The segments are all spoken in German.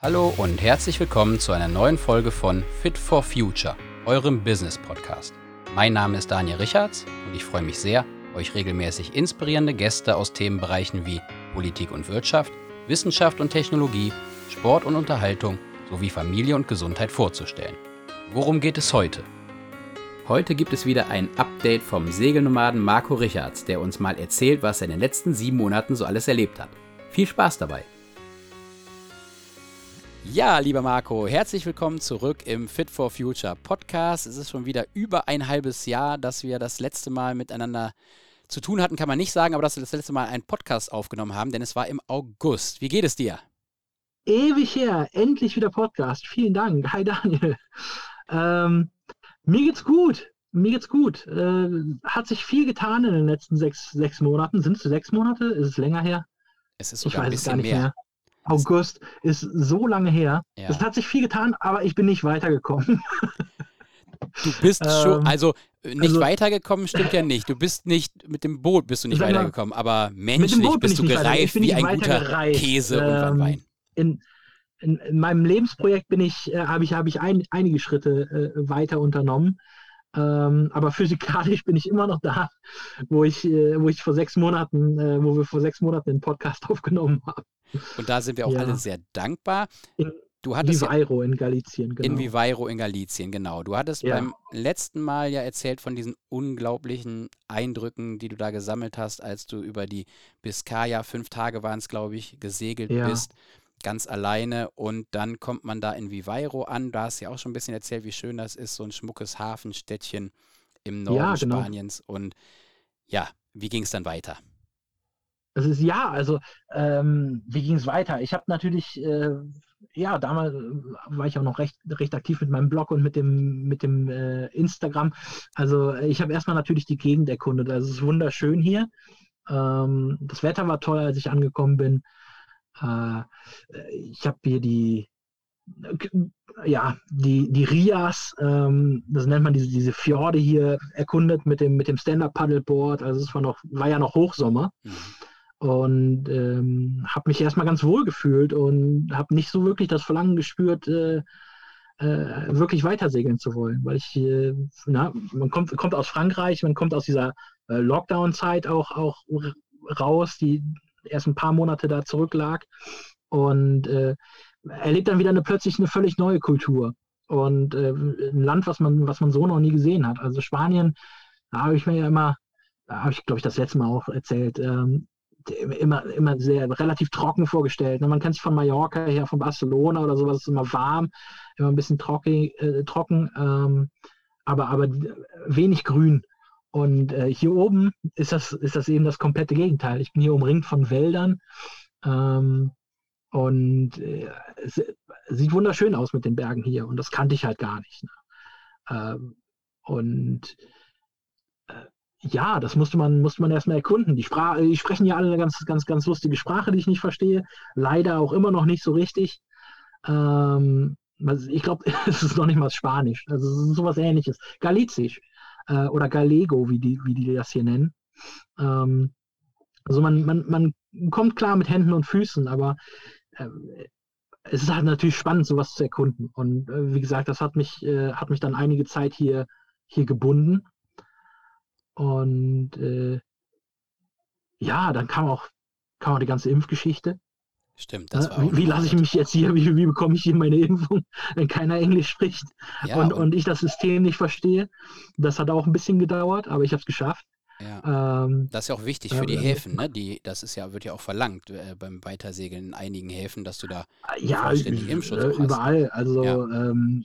Hallo und herzlich willkommen zu einer neuen Folge von Fit for Future, eurem Business Podcast. Mein Name ist Daniel Richards und ich freue mich sehr, euch regelmäßig inspirierende Gäste aus Themenbereichen wie Politik und Wirtschaft, Wissenschaft und Technologie, Sport und Unterhaltung sowie Familie und Gesundheit vorzustellen. Worum geht es heute? Heute gibt es wieder ein Update vom Segelnomaden Marco Richards, der uns mal erzählt, was er in den letzten sieben Monaten so alles erlebt hat. Viel Spaß dabei! Ja, lieber Marco, herzlich willkommen zurück im Fit for Future Podcast. Es ist schon wieder über ein halbes Jahr, dass wir das letzte Mal miteinander zu tun hatten, kann man nicht sagen, aber dass wir das letzte Mal einen Podcast aufgenommen haben, denn es war im August. Wie geht es dir? Ewig her, endlich wieder Podcast. Vielen Dank. Hi Daniel. Ähm, mir geht's gut. Mir geht's gut. Äh, hat sich viel getan in den letzten sechs, sechs Monaten. Sind es sechs Monate? Ist es länger her? Es ist sogar ein bisschen mehr. mehr. August ist so lange her. Ja. Es hat sich viel getan, aber ich bin nicht weitergekommen. Du bist schon, ähm, also nicht also, weitergekommen stimmt ja nicht. Du bist nicht, mit dem Boot bist du nicht weitergekommen, aber menschlich bist du gereift wie ein guter gereift. Käse ähm, und Wein. In, in, in, meinem Lebensprojekt bin ich, äh, habe ich, hab ich ein, einige Schritte äh, weiter unternommen. Ähm, aber physikalisch bin ich immer noch da, wo ich, äh, wo ich vor sechs Monaten, äh, wo wir vor sechs Monaten den Podcast aufgenommen haben. Und da sind wir auch ja. alle sehr dankbar. In, du hattest Viveiro ja, in Galicien, genau. In Viveiro in Galicien, genau. Du hattest ja. beim letzten Mal ja erzählt von diesen unglaublichen Eindrücken, die du da gesammelt hast, als du über die Biscaya, fünf Tage waren es, glaube ich, gesegelt bist ganz alleine und dann kommt man da in Viveiro an. Da hast du ja auch schon ein bisschen erzählt, wie schön das ist, so ein schmuckes Hafenstädtchen im Norden ja, genau. Spaniens. Und ja, wie ging es dann weiter? Das ist ja, also ähm, wie ging es weiter? Ich habe natürlich, äh, ja, damals äh, war ich auch noch recht, recht aktiv mit meinem Blog und mit dem, mit dem äh, Instagram. Also ich habe erstmal natürlich die Gegend erkundet. Also es ist wunderschön hier. Ähm, das Wetter war toll, als ich angekommen bin. Äh, ich habe hier die, ja, die, die Rias, ähm, das nennt man diese, diese Fjorde hier, erkundet mit dem, mit dem Stand-Up-Paddleboard. Also es war, noch, war ja noch Hochsommer. Mhm und ähm, habe mich erstmal ganz wohl gefühlt und habe nicht so wirklich das Verlangen gespürt, äh, äh, wirklich weitersegeln zu wollen, weil ich, äh, na, man kommt, kommt aus Frankreich, man kommt aus dieser äh, Lockdown-Zeit auch, auch raus, die erst ein paar Monate da zurücklag und äh, erlebt dann wieder eine plötzlich eine völlig neue Kultur und äh, ein Land, was man, was man so noch nie gesehen hat. Also Spanien, da habe ich mir ja immer, da habe ich, glaube ich, das letzte Mal auch erzählt, ähm, immer, immer sehr relativ trocken vorgestellt. Ne? Man kennt sich von Mallorca her, von Barcelona oder sowas, ist immer warm, immer ein bisschen trocken, äh, trocken ähm, aber, aber wenig grün. Und äh, hier oben ist das, ist das eben das komplette Gegenteil. Ich bin hier umringt von Wäldern ähm, und äh, es sieht wunderschön aus mit den Bergen hier und das kannte ich halt gar nicht. Ne? Ähm, und ja, das musste man, musste man erstmal erkunden. Die Sprache, die sprechen ja alle eine ganz, ganz, ganz lustige Sprache, die ich nicht verstehe. Leider auch immer noch nicht so richtig. Ähm, ich glaube, es ist noch nicht mal Spanisch. Also es ist sowas ähnliches. Galizisch äh, oder Galego, wie die, wie die das hier nennen. Ähm, also man, man, man kommt klar mit Händen und Füßen, aber äh, es ist halt natürlich spannend, sowas zu erkunden. Und äh, wie gesagt, das hat mich, äh, hat mich dann einige Zeit hier, hier gebunden. Und äh, ja, dann kam auch, kam auch die ganze Impfgeschichte. Stimmt, das war Wie, wie lasse ich mich jetzt hier, wie, wie bekomme ich hier meine Impfung, wenn keiner Englisch spricht ja, und, und, und, ich das System nicht verstehe? Das hat auch ein bisschen gedauert, aber ich habe es geschafft. Ja. Ähm, das ist ja auch wichtig für die äh, Häfen, ne? Die, das ist ja, wird ja auch verlangt äh, beim Weitersegeln in einigen Häfen, dass du da ja, vollständigen Impfschutz äh, überall. Hast. Also ja. ähm.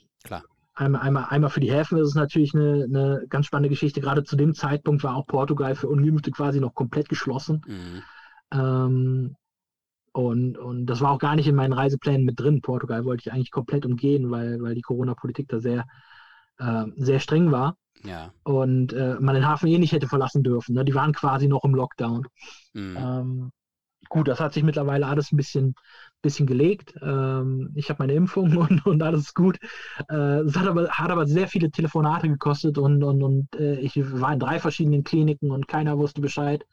Einmal, einmal, einmal für die Häfen ist es natürlich eine, eine ganz spannende Geschichte. Gerade zu dem Zeitpunkt war auch Portugal für Ungeimpfte quasi noch komplett geschlossen. Mhm. Ähm, und, und das war auch gar nicht in meinen Reiseplänen mit drin. Portugal wollte ich eigentlich komplett umgehen, weil, weil die Corona-Politik da sehr, äh, sehr streng war. Ja. Und äh, man den Hafen eh nicht hätte verlassen dürfen. Ne? Die waren quasi noch im Lockdown. Mhm. Ähm, gut, das hat sich mittlerweile alles ein bisschen, bisschen gelegt. Ähm, ich habe meine Impfung und, und alles gut. Äh, es hat aber, hat aber sehr viele Telefonate gekostet und, und, und äh, ich war in drei verschiedenen Kliniken und keiner wusste Bescheid,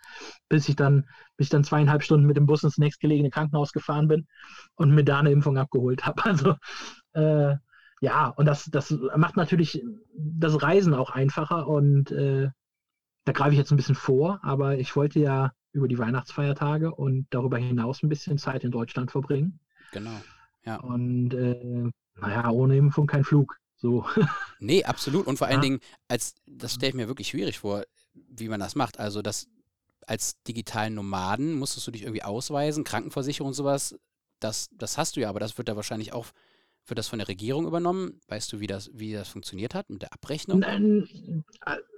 bis ich dann, bis ich dann zweieinhalb Stunden mit dem Bus ins nächstgelegene Krankenhaus gefahren bin und mir da eine Impfung abgeholt habe. Also äh, ja, und das, das macht natürlich das Reisen auch einfacher und äh, da greife ich jetzt ein bisschen vor, aber ich wollte ja über die Weihnachtsfeiertage und darüber hinaus ein bisschen Zeit in Deutschland verbringen. Genau. Ja. Und äh, naja, ohne Impfung kein Flug. So. nee, absolut. Und vor allen ja. Dingen, als das stelle ich mir wirklich schwierig vor, wie man das macht. Also das als digitalen Nomaden musstest du dich irgendwie ausweisen, Krankenversicherung und sowas. Das, das hast du ja, aber das wird da wahrscheinlich auch wird das von der Regierung übernommen? Weißt du, wie das, wie das funktioniert hat mit der Abrechnung? Nein,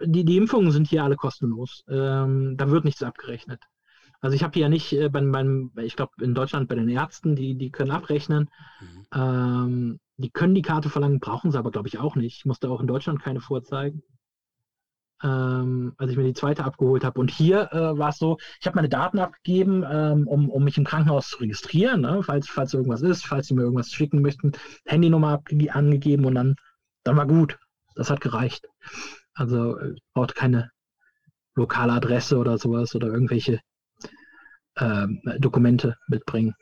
die, die Impfungen sind hier alle kostenlos. Ähm, da wird nichts abgerechnet. Also ich habe hier nicht äh, beim, beim ich glaube in Deutschland bei den Ärzten, die, die können abrechnen. Mhm. Ähm, die können die Karte verlangen, brauchen sie aber, glaube ich, auch nicht. Ich musste auch in Deutschland keine vorzeigen ähm, als ich mir die zweite abgeholt habe. Und hier äh, war es so, ich habe meine Daten abgegeben, ähm, um, um mich im Krankenhaus zu registrieren, ne? falls, falls irgendwas ist, falls sie mir irgendwas schicken möchten, Handynummer angegeben und dann, dann war gut. Das hat gereicht. Also äh, brauchte keine lokale Adresse oder sowas oder irgendwelche ähm, Dokumente mitbringen.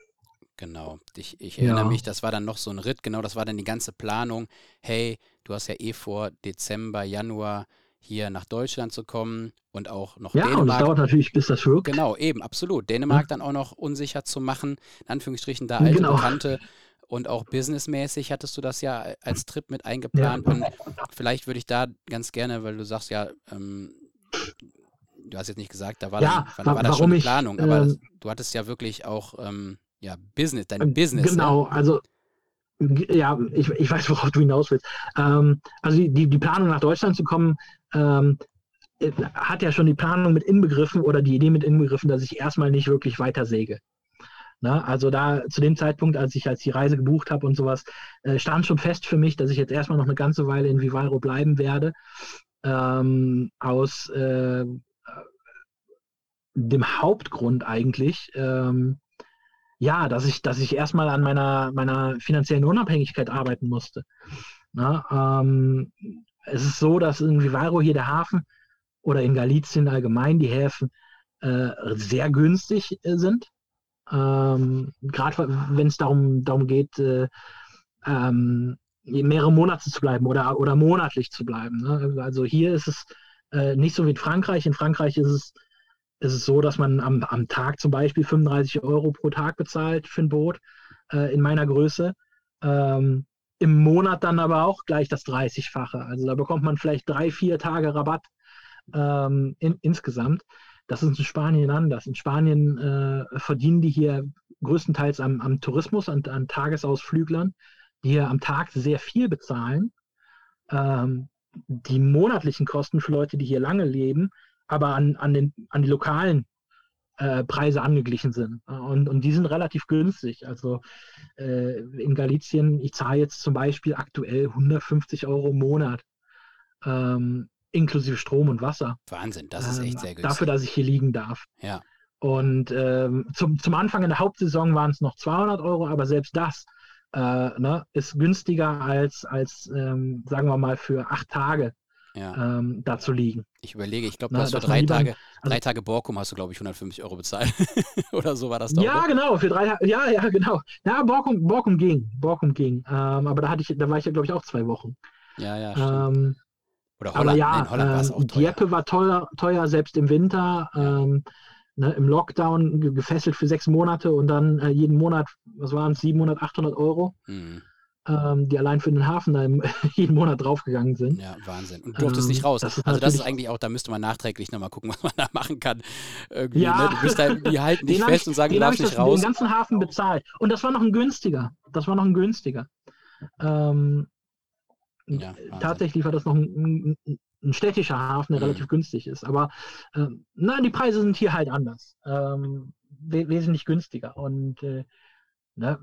Genau, ich, ich erinnere ja. mich, das war dann noch so ein Ritt, genau, das war dann die ganze Planung. Hey, du hast ja eh vor Dezember, Januar hier nach Deutschland zu kommen und auch noch ja, Dänemark. Ja, und es dauert natürlich, bis das wirkt. Genau, eben, absolut. Dänemark ja. dann auch noch unsicher zu machen, in Anführungsstrichen da alte genau. Bekannte und auch businessmäßig hattest du das ja als Trip mit eingeplant. Ja. Und vielleicht würde ich da ganz gerne, weil du sagst ja, ähm, du hast jetzt nicht gesagt, da war, ja, das, war, war das schon eine Planung, aber ähm, du hattest ja wirklich auch ähm, ja, Business, dein äh, Business. Genau, ja? also ja, ich, ich weiß, worauf du hinaus willst. Ähm, also die, die Planung nach Deutschland zu kommen, ähm, äh, hat ja schon die Planung mit inbegriffen oder die Idee mit inbegriffen, dass ich erstmal nicht wirklich weiter säge. Na, also da zu dem Zeitpunkt, als ich als die Reise gebucht habe und sowas, äh, stand schon fest für mich, dass ich jetzt erstmal noch eine ganze Weile in Vivaro bleiben werde. Ähm, aus äh, dem Hauptgrund eigentlich, ähm, ja, dass ich, dass ich erstmal an meiner, meiner finanziellen Unabhängigkeit arbeiten musste. Na, ähm, es ist so, dass in Vivaro hier der Hafen oder in Galicien allgemein die Häfen äh, sehr günstig äh, sind. Ähm, Gerade wenn es darum, darum geht, äh, ähm, mehrere Monate zu bleiben oder, oder monatlich zu bleiben. Ne? Also hier ist es äh, nicht so wie in Frankreich. In Frankreich ist es, ist es so, dass man am, am Tag zum Beispiel 35 Euro pro Tag bezahlt für ein Boot äh, in meiner Größe. Ähm, im Monat dann aber auch gleich das 30-fache. Also da bekommt man vielleicht drei, vier Tage Rabatt ähm, in, insgesamt. Das ist in Spanien anders. In Spanien äh, verdienen die hier größtenteils am, am Tourismus, an, an, Tagesausflüglern, die hier am Tag sehr viel bezahlen. Ähm, die monatlichen Kosten für Leute, die hier lange leben, aber an, an, den, an die lokalen äh, Preise angeglichen sind. Und, und die sind relativ günstig. Also äh, in Galicien, ich zahle jetzt zum Beispiel aktuell 150 Euro im Monat, ähm, inklusive Strom und Wasser. Wahnsinn, das ist echt ähm, sehr günstig. Dafür, dass ich hier liegen darf. Ja. Und ähm, zum, zum Anfang in der Hauptsaison waren es noch 200 Euro, aber selbst das äh, ne, ist günstiger als, als ähm, sagen wir mal, für acht Tage ja. ähm, da zu liegen. Ich überlege, ich glaube, du hast für drei Tage, also, drei Tage Borkum hast du, glaube ich, 150 Euro bezahlt. Oder so war das doch. Ja, genau, für drei ja, ja, genau. Ja, Borkum, Borkum ging. Borkum ging. Ähm, aber da hatte ich, da war ich ja, glaube ich, auch zwei Wochen. Ja, ja. Ähm, Oder Holland. Aber ja, Nein, Holland war es ähm, auch teuer. Dieppe war teuer, teuer, selbst im Winter. Ähm, ne, Im Lockdown gefesselt für sechs Monate und dann äh, jeden Monat, was waren es, 700, 800 Euro. Mhm ähm, die allein für den Hafen da im, jeden Monat draufgegangen sind. Ja, Wahnsinn. Und du durftest ähm, nicht raus. Das also das ist eigentlich auch, da müsste man nachträglich nochmal gucken, was man da machen kann. Irgendwie, ja. Ne? Du bist da, die halten dich fest ich, und sagen, du darfst nicht raus. Den ganzen Hafen bezahlt. Und das war noch ein günstiger. Das war noch ein günstiger. Ähm, ja, tatsächlich war das noch ein, ein, ein städtischer Hafen, der mhm. relativ günstig ist. Aber äh, nein, die Preise sind hier halt anders. Ähm, we wesentlich günstiger. Und äh, ne,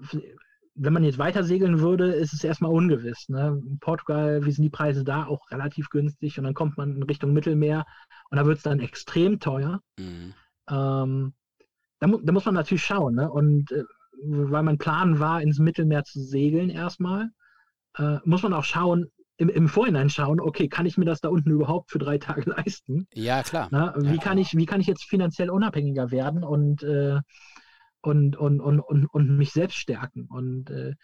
wenn man jetzt weiter segeln würde, ist es erstmal ungewiss. Ne? In Portugal, wie sind die Preise da? Auch relativ günstig. Und dann kommt man in Richtung Mittelmeer und da wird es dann extrem teuer. Mhm. Ähm, da, mu da, muss man natürlich schauen. Ne? Und äh, weil mein Plan war, ins Mittelmeer zu segeln erstmal, äh, muss man auch schauen, im, im Vorhinein schauen, okay, kann ich mir das da unten überhaupt für drei Tage leisten? Ja, klar. Na, wie, ja, kann ich, wie kann ich jetzt finanziell unabhängiger werden und, äh, und, und, und, und, und mich selbst stärken? Und äh,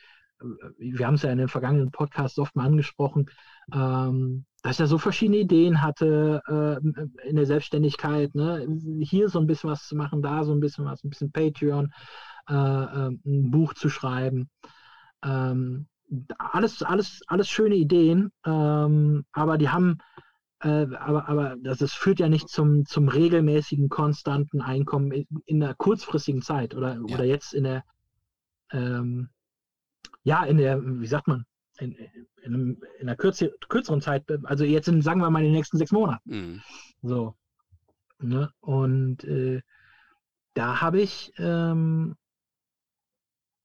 wir haben es ja in den vergangenen Podcasts oft mal angesprochen, ähm, dass ich ja so verschiedene Ideen hatte äh, in der Selbstständigkeit. Ne? Hier so ein bisschen was zu machen, da so ein bisschen was, ein bisschen Patreon, äh, äh, ein Buch zu schreiben. Ähm, alles, alles, alles schöne Ideen, ähm, aber die haben, äh, aber, aber das, das, führt ja nicht zum, zum regelmäßigen, konstanten Einkommen in, in der kurzfristigen Zeit oder, ja. oder jetzt in der, ähm, ja, in der, wie sagt man, in, in, in einer kürzer, kürzeren Zeit, also jetzt in, sagen wir mal, in den nächsten sechs Monaten. Mhm. So. Ne? Und äh, da habe ich, ähm,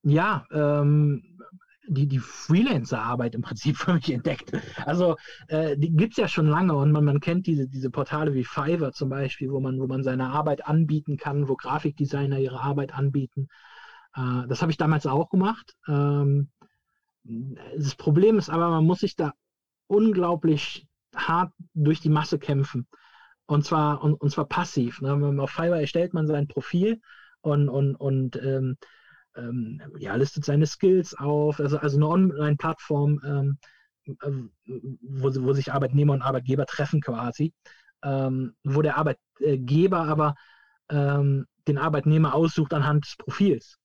ja, ähm, die, die Freelancer-Arbeit im Prinzip für mich entdeckt. Also äh, die gibt es ja schon lange und man, man kennt diese, diese Portale wie Fiverr zum Beispiel, wo man, wo man seine Arbeit anbieten kann, wo Grafikdesigner ihre Arbeit anbieten. Äh, das habe ich damals auch gemacht. Ähm, das Problem ist aber, man muss sich da unglaublich hart durch die Masse kämpfen. Und zwar, und, und zwar passiv. Ne? Auf Fiverr erstellt man sein Profil und, und, und ähm, ähm, ja, listet seine Skills auf, also, also eine Online-Plattform, ähm, äh, wo, wo sich Arbeitnehmer und Arbeitgeber treffen quasi, ähm, wo der Arbeitgeber aber ähm, den Arbeitnehmer aussucht anhand des Profils.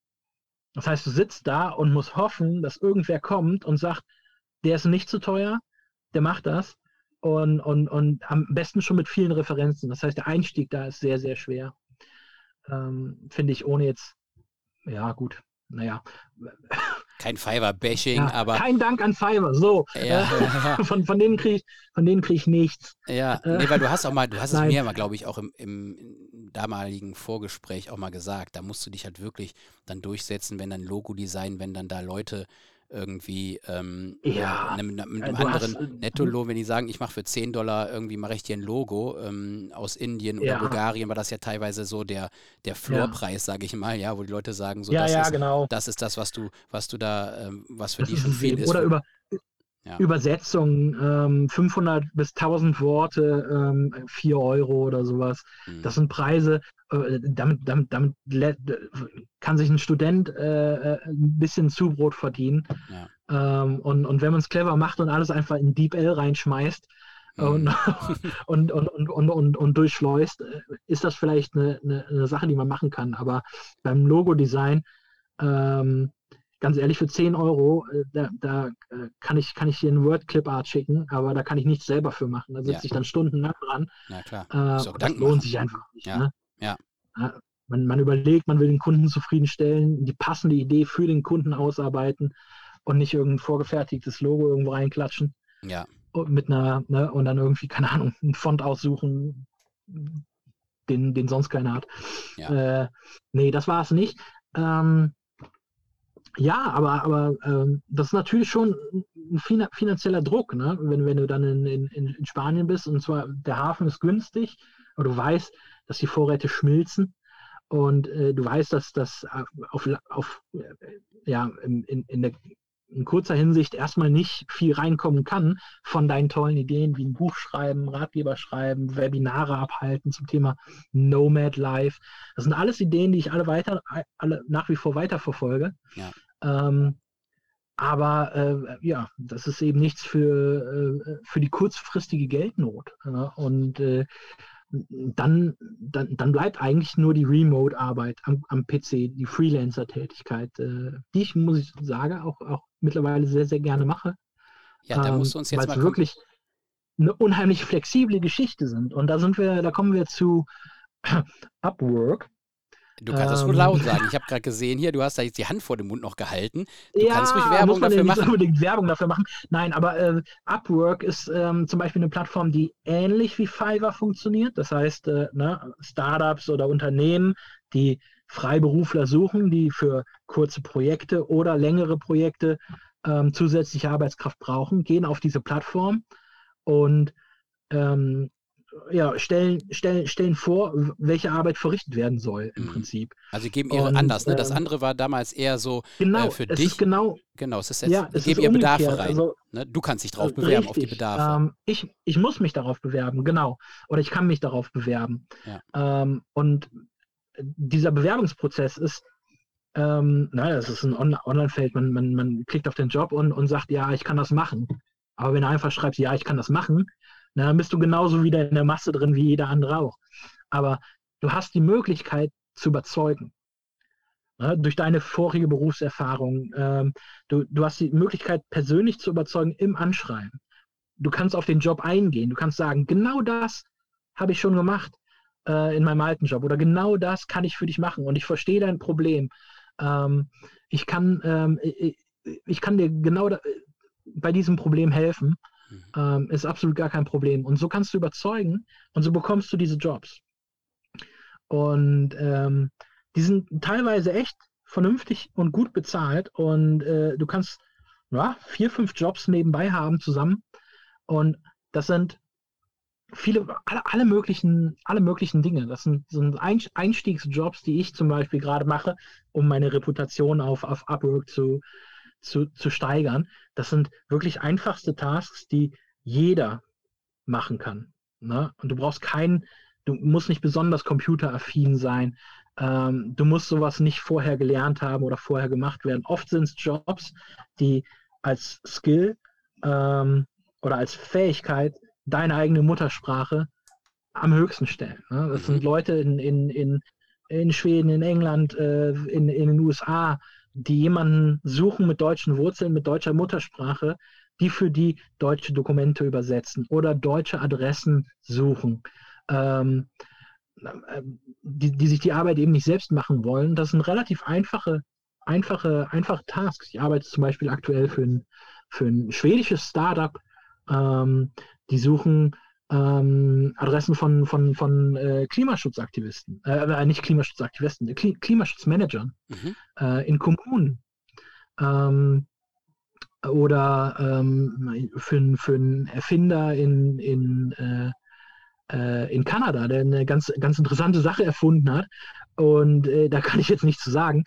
Das heißt, du sitzt da und musst hoffen, dass irgendwer kommt und sagt, der ist nicht zu teuer, der macht das und, und, und am besten schon mit vielen Referenzen. Das heißt, der Einstieg da ist sehr, sehr schwer. Ähm, Finde ich, ohne jetzt ja, gut. Naja. Kein Fiverr-Bashing, ja, aber. Kein Dank an Fiverr, so. Ja, von, von denen kriege ich, krieg ich nichts. Ja, äh, nee, weil du hast auch mal, du hast es mir mal, glaube ich, auch im, im, damaligen Vorgespräch auch mal gesagt, da musst du dich halt wirklich dann durchsetzen, wenn dann Logo-Design, wenn dann da Leute irgendwie ähm, ja, mit, einem, einem anderen hast, äh, Nettolohn, wenn die sagen, ich mache für 10 Dollar irgendwie mache ich dir ein Logo ähm, aus Indien oder ja. Bulgarien, war das ja teilweise so der, der Floorpreis, ja. sage ich mal, ja, wo die Leute sagen, so das, ist, genau. das ist das, was du, was du da, ähm, was für das die schon viel ist. Oder über, ja. Übersetzung, ähm, 500 bis 1000 Worte, ähm, 4 Euro oder sowas. Mhm. Das sind Preise, äh, damit, damit, damit kann sich ein Student äh, äh ein bisschen Zubrot verdienen. Ja. Ähm, und, und wenn man es clever macht und alles einfach in DeepL reinschmeißt, mhm. und, und, und, und, und, und, und, durchschleust, äh, ist das vielleicht eine, eine, eine, Sache, die man machen kann. Aber beim Logo-Design ähm, ganz ehrlich, für 10 Euro, äh, da, da äh, kann, ich, kann ich hier einen Word-Clip-Art schicken, aber da kann ich nichts selber für machen. Da sitze ja. ich dann stundenlang dran. Ja, klar. Äh, das lohnt machen. sich einfach nicht. Ja. Ne? ja. Man, man, überlegt, man will den Kunden zufriedenstellen, die passende Idee für den Kunden ausarbeiten und nicht irgendein vorgefertigtes Logo irgendwo reinklatschen. Ja. Mit einer, ne, und dann irgendwie, keine Ahnung, einen Font aussuchen, den, den sonst keiner hat. Ja. Äh, nee, das war es nicht. Ähm, ja, aber, aber ähm, das ist natürlich schon ein finanzieller Druck, ne? wenn, wenn du dann in, in, in Spanien bist und zwar der Hafen ist günstig, aber du weißt, dass die Vorräte schmilzen und äh, du weißt, dass das auf, auf äh, ja, in, in, in, der, in kurzer Hinsicht erstmal nicht viel reinkommen kann von deinen tollen Ideen wie ein Buch schreiben, Ratgeber schreiben, Webinare abhalten zum Thema Nomad Life. Das sind alles Ideen, die ich alle weiter, alle nach wie vor weiterverfolge. Ja. Ähm, aber äh, ja, das ist eben nichts für, äh, für die kurzfristige Geldnot. Ne? Und äh, dann, dann, dann bleibt eigentlich nur die Remote-Arbeit am, am PC, die Freelancer-Tätigkeit, äh, die ich, muss ich sagen, auch, auch mittlerweile sehr, sehr gerne mache. Ja, da musst du uns jetzt mal wirklich eine unheimlich flexible Geschichte sind. Und da sind wir, da kommen wir zu Upwork. Du kannst es ähm, wohl laut sagen. Ich habe gerade gesehen hier, du hast da jetzt die Hand vor dem Mund noch gehalten. Du ja, kannst ruhig Werbung muss man dafür nicht machen. unbedingt Werbung dafür machen. Nein, aber äh, Upwork ist ähm, zum Beispiel eine Plattform, die ähnlich wie Fiverr funktioniert. Das heißt, äh, ne, Startups oder Unternehmen, die Freiberufler suchen, die für kurze Projekte oder längere Projekte ähm, zusätzliche Arbeitskraft brauchen, gehen auf diese Plattform und ähm, ja, stellen, stellen, stellen vor, welche Arbeit verrichtet werden soll im mhm. Prinzip. Also sie geben ihre und, anders, ne? Das ähm, andere war damals eher so genau, äh, für es dich. Ist genau, genau, es ist jetzt, ja, es geben ihr Bedarfe rein. Also, ne? Du kannst dich darauf äh, bewerben, richtig, auf die Bedarfe. Ähm, ich, ich muss mich darauf bewerben, genau. Oder ich kann mich darauf bewerben. Ja. Ähm, und dieser Bewerbungsprozess ist, ähm, naja, es ist ein Online-Feld, man, man, man klickt auf den Job und, und sagt, ja, ich kann das machen. Aber wenn du einfach schreibst, ja, ich kann das machen, na, dann bist du genauso wieder in der Masse drin wie jeder andere auch. Aber du hast die Möglichkeit zu überzeugen. Ja, durch deine vorige Berufserfahrung. Ähm, du, du hast die Möglichkeit, persönlich zu überzeugen im Anschreiben. Du kannst auf den Job eingehen. Du kannst sagen, genau das habe ich schon gemacht äh, in meinem alten Job oder genau das kann ich für dich machen und ich verstehe dein Problem. Ähm, ich, kann, ähm, ich, ich, kann dir genau da, bei diesem Problem helfen. Ähm, ist absolut gar kein Problem. Und so kannst du überzeugen und so bekommst du diese Jobs. Und ähm, die sind teilweise echt vernünftig und gut bezahlt und äh, du kannst ja, vier, fünf Jobs nebenbei haben zusammen. Und das sind viele, alle, alle, möglichen, alle möglichen Dinge. Das sind, sind Einstiegsjobs, die ich zum Beispiel gerade mache, um meine Reputation auf, auf Upwork zu, zu, zu steigern. Das sind wirklich einfachste Tasks, die jeder machen kann. Ne? Und du brauchst keinen, du musst nicht besonders computeraffin sein. Ähm, du musst sowas nicht vorher gelernt haben oder vorher gemacht werden. Oft sind es Jobs, die als Skill ähm, oder als Fähigkeit deine eigene Muttersprache am höchsten stellen. Ne? Das sind mhm. Leute in, in, in, in Schweden, in England, äh, in, in den USA, die jemanden suchen mit deutschen Wurzeln, mit deutscher Muttersprache, die für die deutsche Dokumente übersetzen oder deutsche Adressen suchen, ähm, äh, die, die sich die Arbeit eben nicht selbst machen wollen. Das sind relativ einfache, einfache, einfache Tasks. Ich arbeite zum Beispiel aktuell für ein, für ein schwedisches Startup. Ähm, die suchen ähm, Adressen von, von, von äh, Klimaschutzaktivisten, äh, äh nicht Klimaschutzaktivisten, Kli Klimaschutzmanagern mhm. äh, in Kommunen. Ähm, oder ähm, für, für einen Erfinder in, in, äh, äh, in Kanada, der eine ganz, ganz interessante Sache erfunden hat. Und da kann ich jetzt nichts zu sagen.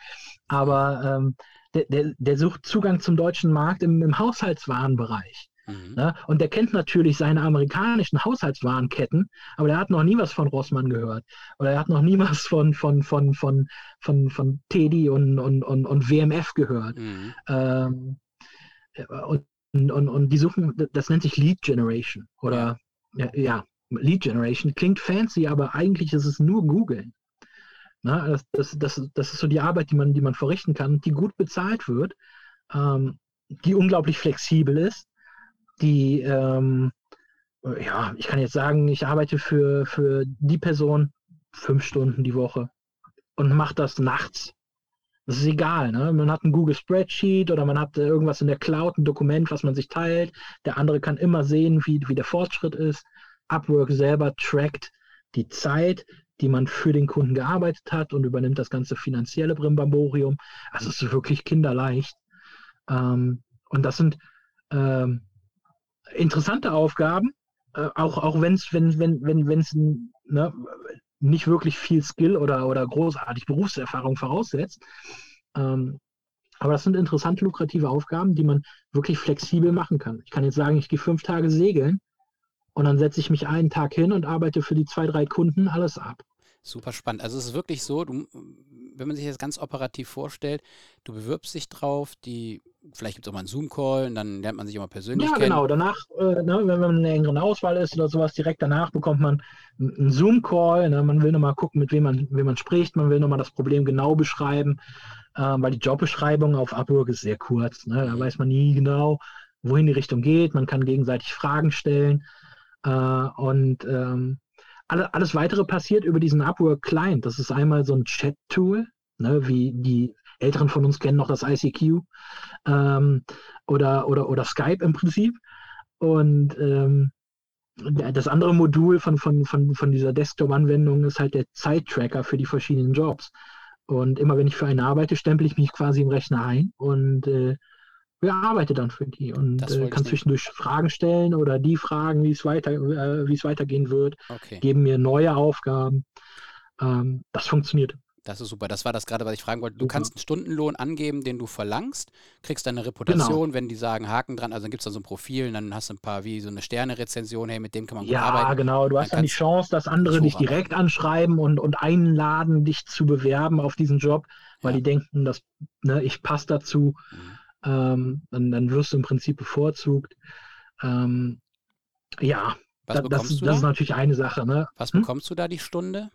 Aber ähm, der, der, der, sucht Zugang zum deutschen Markt im, im Haushaltswarenbereich. Mhm. Ne? Und der kennt natürlich seine amerikanischen Haushaltswarenketten, aber der hat noch nie was von Rossmann gehört. Oder er hat noch nie was von, von, von, von, von, von Teddy und, und, und, und WMF gehört. Mhm. Ähm, und, und, und die suchen, das nennt sich Lead Generation. Oder ja, ja Lead Generation. Klingt fancy, aber eigentlich ist es nur googeln. Na, das, das, das, das ist so die Arbeit, die man, die man verrichten kann, die gut bezahlt wird, ähm, die unglaublich flexibel ist die, ähm, ja, ich kann jetzt sagen, ich arbeite für, für die Person fünf Stunden die Woche und mache das nachts. Das ist egal. Ne? Man hat ein Google Spreadsheet oder man hat irgendwas in der Cloud, ein Dokument, was man sich teilt. Der andere kann immer sehen, wie, wie der Fortschritt ist. Upwork selber trackt die Zeit, die man für den Kunden gearbeitet hat und übernimmt das ganze finanzielle Brimbamborium. Also es ist wirklich kinderleicht. Ähm, und das sind ähm, interessante Aufgaben, äh, auch, auch wenn's, wenn wenn wenn wenn es ne, nicht wirklich viel Skill oder, oder großartig Berufserfahrung voraussetzt. Ähm, aber das sind interessante, lukrative Aufgaben, die man wirklich flexibel machen kann. Ich kann jetzt sagen, ich gehe fünf Tage segeln und dann setze ich mich einen Tag hin und arbeite für die zwei, drei Kunden alles ab. Super spannend. Also es ist wirklich so, du, wenn man sich das ganz operativ vorstellt, du bewirbst dich drauf, die, vielleicht gibt es auch mal einen Zoom-Call und dann lernt man sich immer persönlich ja, kennen. Ja, genau. Danach, äh, ne, wenn man in einer engeren Auswahl ist oder sowas, direkt danach bekommt man einen Zoom-Call. Ne, man will nochmal gucken, mit wem man, wem man spricht. Man will nochmal das Problem genau beschreiben, äh, weil die Jobbeschreibung auf Upwork ist sehr kurz. Ne, da mhm. weiß man nie genau, wohin die Richtung geht. Man kann gegenseitig Fragen stellen. Äh, und ähm, alle, alles weitere passiert über diesen Upwork Client. Das ist einmal so ein Chat-Tool, ne, wie die Älteren von uns kennen noch das ICQ ähm, oder, oder, oder Skype im Prinzip. Und ähm, das andere Modul von, von, von, von dieser Desktop-Anwendung ist halt der Zeittracker für die verschiedenen Jobs. Und immer wenn ich für einen arbeite, stempel ich mich quasi im Rechner ein und äh, bearbeite dann für die und äh, kann zwischendurch Fragen stellen oder die fragen, wie es weiter, äh, wie es weitergehen wird, okay. geben mir neue Aufgaben. Ähm, das funktioniert. Das ist super. Das war das gerade, was ich fragen wollte. Du super. kannst einen Stundenlohn angeben, den du verlangst, kriegst dann eine Reputation, genau. wenn die sagen Haken dran, also dann gibt es da so ein Profil und dann hast du ein paar wie so eine Sterne-Rezension, hey, mit dem kann man gut ja, arbeiten. Ja, genau. Du hast dann die Chance, dass andere dich direkt anschreiben und, und einladen, dich zu bewerben auf diesen Job, weil ja. die denken, dass ne, ich passe dazu. Mhm. Ähm, dann, dann wirst du im Prinzip bevorzugt. Ähm, ja, da, das, das ist natürlich eine Sache. Ne? Was hm? bekommst du da die Stunde?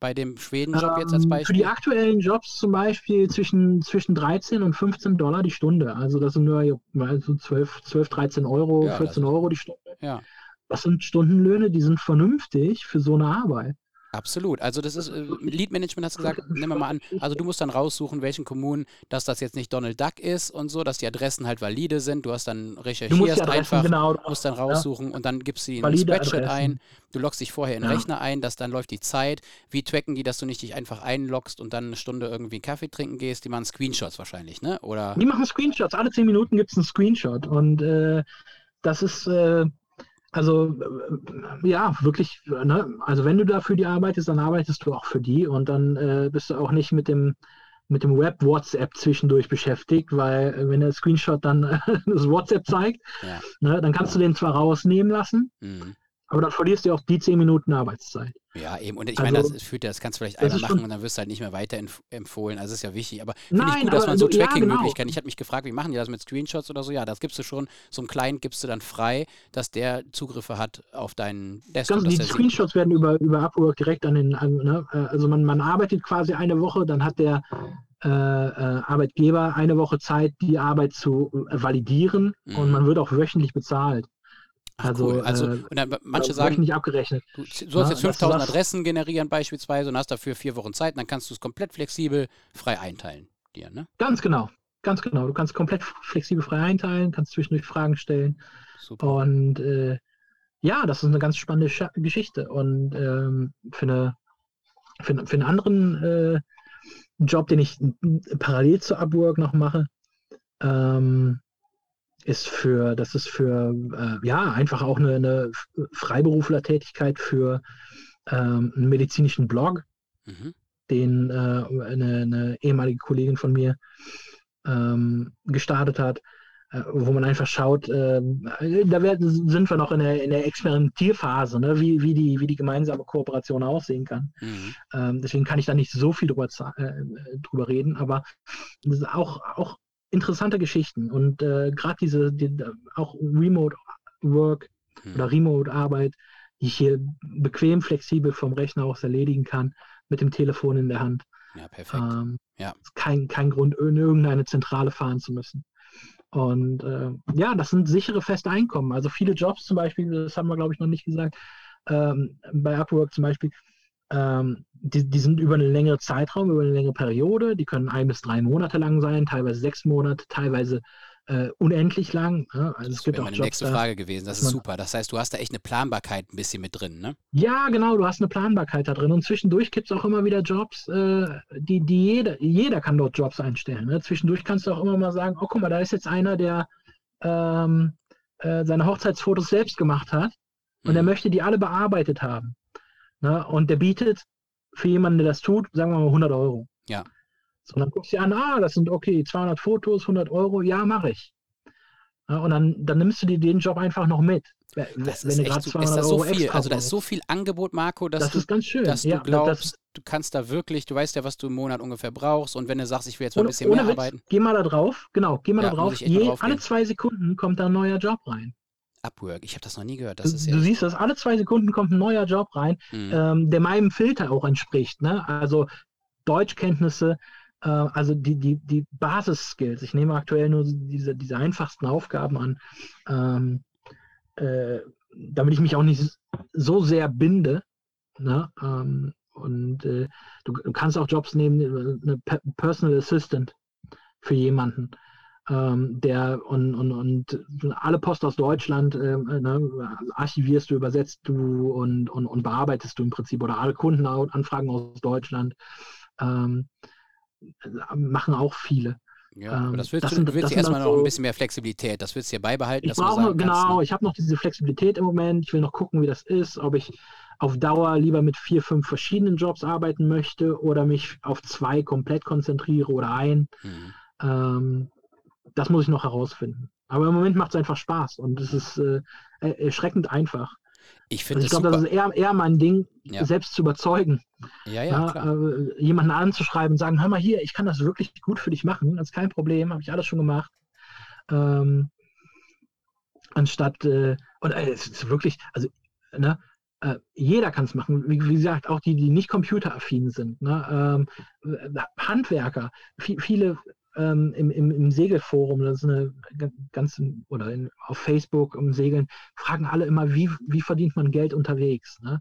bei dem Schweden-Job ähm, jetzt als Beispiel? Für die aktuellen Jobs zum Beispiel zwischen, zwischen 13 und 15 Dollar die Stunde. Also das sind nur also 12, 12 13 Euro, ja, 14 Euro die Stunde. Ja. Das sind Stundenlöhne, die sind vernünftig für so eine Arbeit. Absolut. Also das ist, äh, Lead Management hast du gesagt, nehmen wir mal an, also du musst dann raussuchen, welchen Kommunen, dass das jetzt nicht Donald Duck ist und so, dass die Adressen halt valide sind. Du hast dann recherchierst Adressen, einfach, genau, musst dann raussuchen ja. und dann gibst du die in ein Spreadsheet ein. Du loggst dich vorher in den ja. Rechner ein, dass dann läuft die Zeit. Wie tracken die, dass du nicht dich einfach einloggst und dann eine Stunde irgendwie einen Kaffee trinken gehst? Die machen Screenshots wahrscheinlich, ne? Oder? Die machen Screenshots. Alle zehn Minuten gibt es einen Screenshot und äh, das ist äh, also äh, ja, wirklich, ne? also wenn du dafür die arbeitest, dann arbeitest du auch für die und dann äh, bist du auch nicht mit dem mit dem Web WhatsApp zwischendurch beschäftigt, weil äh, wenn der Screenshot dann das WhatsApp zeigt, ja. ne, dann kannst du den zwar rausnehmen lassen, mhm. Aber dann verlierst du auch die 10 Minuten Arbeitszeit. Ja, eben. Und ich also, meine, das, führt, das kannst du vielleicht einmal machen und dann wirst du halt nicht mehr weiterempfohlen. Also ist ja wichtig. Aber finde ich gut, dass man so Tracking-Möglichkeiten. Ja, genau. Ich habe mich gefragt, wie machen die das mit Screenshots oder so? Ja, das gibst du schon. So einen Client gibst du dann frei, dass der Zugriffe hat auf deinen Desktop. Ganz, die Screenshots werden über, über Upwork direkt an den. An, ne? Äh, also man, man arbeitet quasi eine Woche, dann hat der äh, äh, Arbeitgeber eine Woche Zeit, die Arbeit zu validieren mhm. und man wird auch wöchentlich bezahlt. Also, cool. also äh, dann, manche sagen, nicht abgerechnet. Du sollst jetzt 5000 Adressen generieren beispielsweise und hast dafür vier Wochen Zeit, dann kannst du es komplett flexibel frei einteilen. Dir, ne? Ganz genau, ganz genau. Du kannst komplett flexibel frei einteilen, kannst zwischendurch Fragen stellen. Super. Und äh, ja, das ist eine ganz spannende Sch Geschichte. Und ähm, für, eine, für, für einen anderen äh, Job, den ich parallel zur Upwork noch mache, ähm, ist für, das ist für, äh, ja, einfach auch eine, eine Freiberuflertätigkeit für ähm, einen medizinischen Blog, mhm. den äh, eine, eine, ehemalige Kollegin von mir ähm, gestartet hat, äh, wo man einfach schaut, äh, da werden, sind wir noch in der, in der Experimentierphase, ne, wie, wie, die, wie die gemeinsame Kooperation aussehen kann. Mhm. Ähm, deswegen kann ich da nicht so viel drüber, äh, drüber reden, aber das ist auch, auch interessante Geschichten und äh, gerade diese, die, auch Remote Work hm. oder Remote Arbeit, die ich hier bequem, flexibel vom Rechner aus erledigen kann, mit dem Telefon in der Hand. Ja, perfekt. Ähm, ja. Kein, kein Grund, in irgendeine Zentrale fahren zu müssen. Und äh, ja, das sind sichere feste Einkommen. Also viele Jobs zum Beispiel, das haben wir glaube ich noch nicht gesagt, ähm, bei Upwork zum Beispiel, ähm, die, die sind über einen längeren Zeitraum, über eine längere Periode. Die können ein bis drei Monate lang sein, teilweise sechs Monate, teilweise äh, unendlich lang. Ja? Also das wäre meine Jobs, nächste Frage gewesen. Das ist super. Das heißt, du hast da echt eine Planbarkeit ein bisschen mit drin, ne? Ja, genau. Du hast eine Planbarkeit da drin. Und zwischendurch gibt es auch immer wieder Jobs, äh, die, die jeder, jeder kann dort Jobs einstellen. Ne? Zwischendurch kannst du auch immer mal sagen, oh, guck mal, da ist jetzt einer, der ähm, äh, seine Hochzeitsfotos selbst gemacht hat und mhm. er möchte die alle bearbeitet haben. Ne? Und der bietet für jemanden, der das tut, sagen wir mal 100 Euro. Ja. So, dann guckst du dir an, ah, das sind okay, 200 Fotos, 100 Euro, ja, mache ich. Ja, und dann, dann nimmst du dir den Job einfach noch mit. Das wenn ist, echt, ist das so viel, also da ist so viel Angebot, Marco, dass, das du, schön, dass ja, du glaubst, das, du kannst da wirklich, du weißt ja, was du im Monat ungefähr brauchst und wenn du sagst, ich will jetzt mal ein bisschen mehr Witz, arbeiten. Geh mal da drauf, genau, geh mal ja, da drauf. Je, alle zwei Sekunden kommt da ein neuer Job rein. Upwork. Ich habe das noch nie gehört. Das du, siehst das, alle zwei Sekunden kommt ein neuer Job rein, mhm. ähm, der meinem Filter auch entspricht. Ne? Also Deutschkenntnisse, äh, also die, die, die Basis-Skills. Ich nehme aktuell nur diese, diese einfachsten Aufgaben an, ähm, äh, damit ich mich auch nicht so sehr binde. Ne? Ähm, und äh, du, du, kannst auch Jobs nehmen, äh, eine Personal Assistant für jemanden ähm, der und, und, und alle Post aus Deutschland ähm, äh, ne, archivierst du, übersetzt du und, und, und bearbeitest du im Prinzip oder alle Kundenanfragen aus Deutschland ähm, machen auch viele. Ja, aber das willst das du, sind, willst erstmal noch ein bisschen mehr Flexibilität. Das willst du dir beibehalten. Ich brauche genau, kannst, ich habe noch diese Flexibilität im Moment. Ich will noch gucken, wie das ist, ob ich auf Dauer lieber mit vier, fünf verschiedenen Jobs arbeiten möchte oder mich auf zwei komplett konzentriere oder ein. Mhm. Ähm, das muss ich noch herausfinden. Aber im Moment macht es einfach Spaß und es ist äh, erschreckend einfach. Ich finde also Ich glaube, das ist eher, eher mein Ding, ja. selbst zu überzeugen. Ja, ja, ja äh, jemanden anzuschreiben und sagen, hör mal hier, ich kann das wirklich gut für dich machen, das ist kein Problem, habe ich alles schon gemacht. Ähm, anstatt, äh, und äh, es ist wirklich, also, ne, äh, jeder kann es machen. Wie, wie, gesagt, auch die, die nicht computeraffin sind. Ne? Ähm, äh, Handwerker, viele ähm, im, im, im, Segelforum, das ist eine ganz, oder in, auf Facebook um Segeln, fragen alle immer, wie, wie verdient man Geld unterwegs? Ne?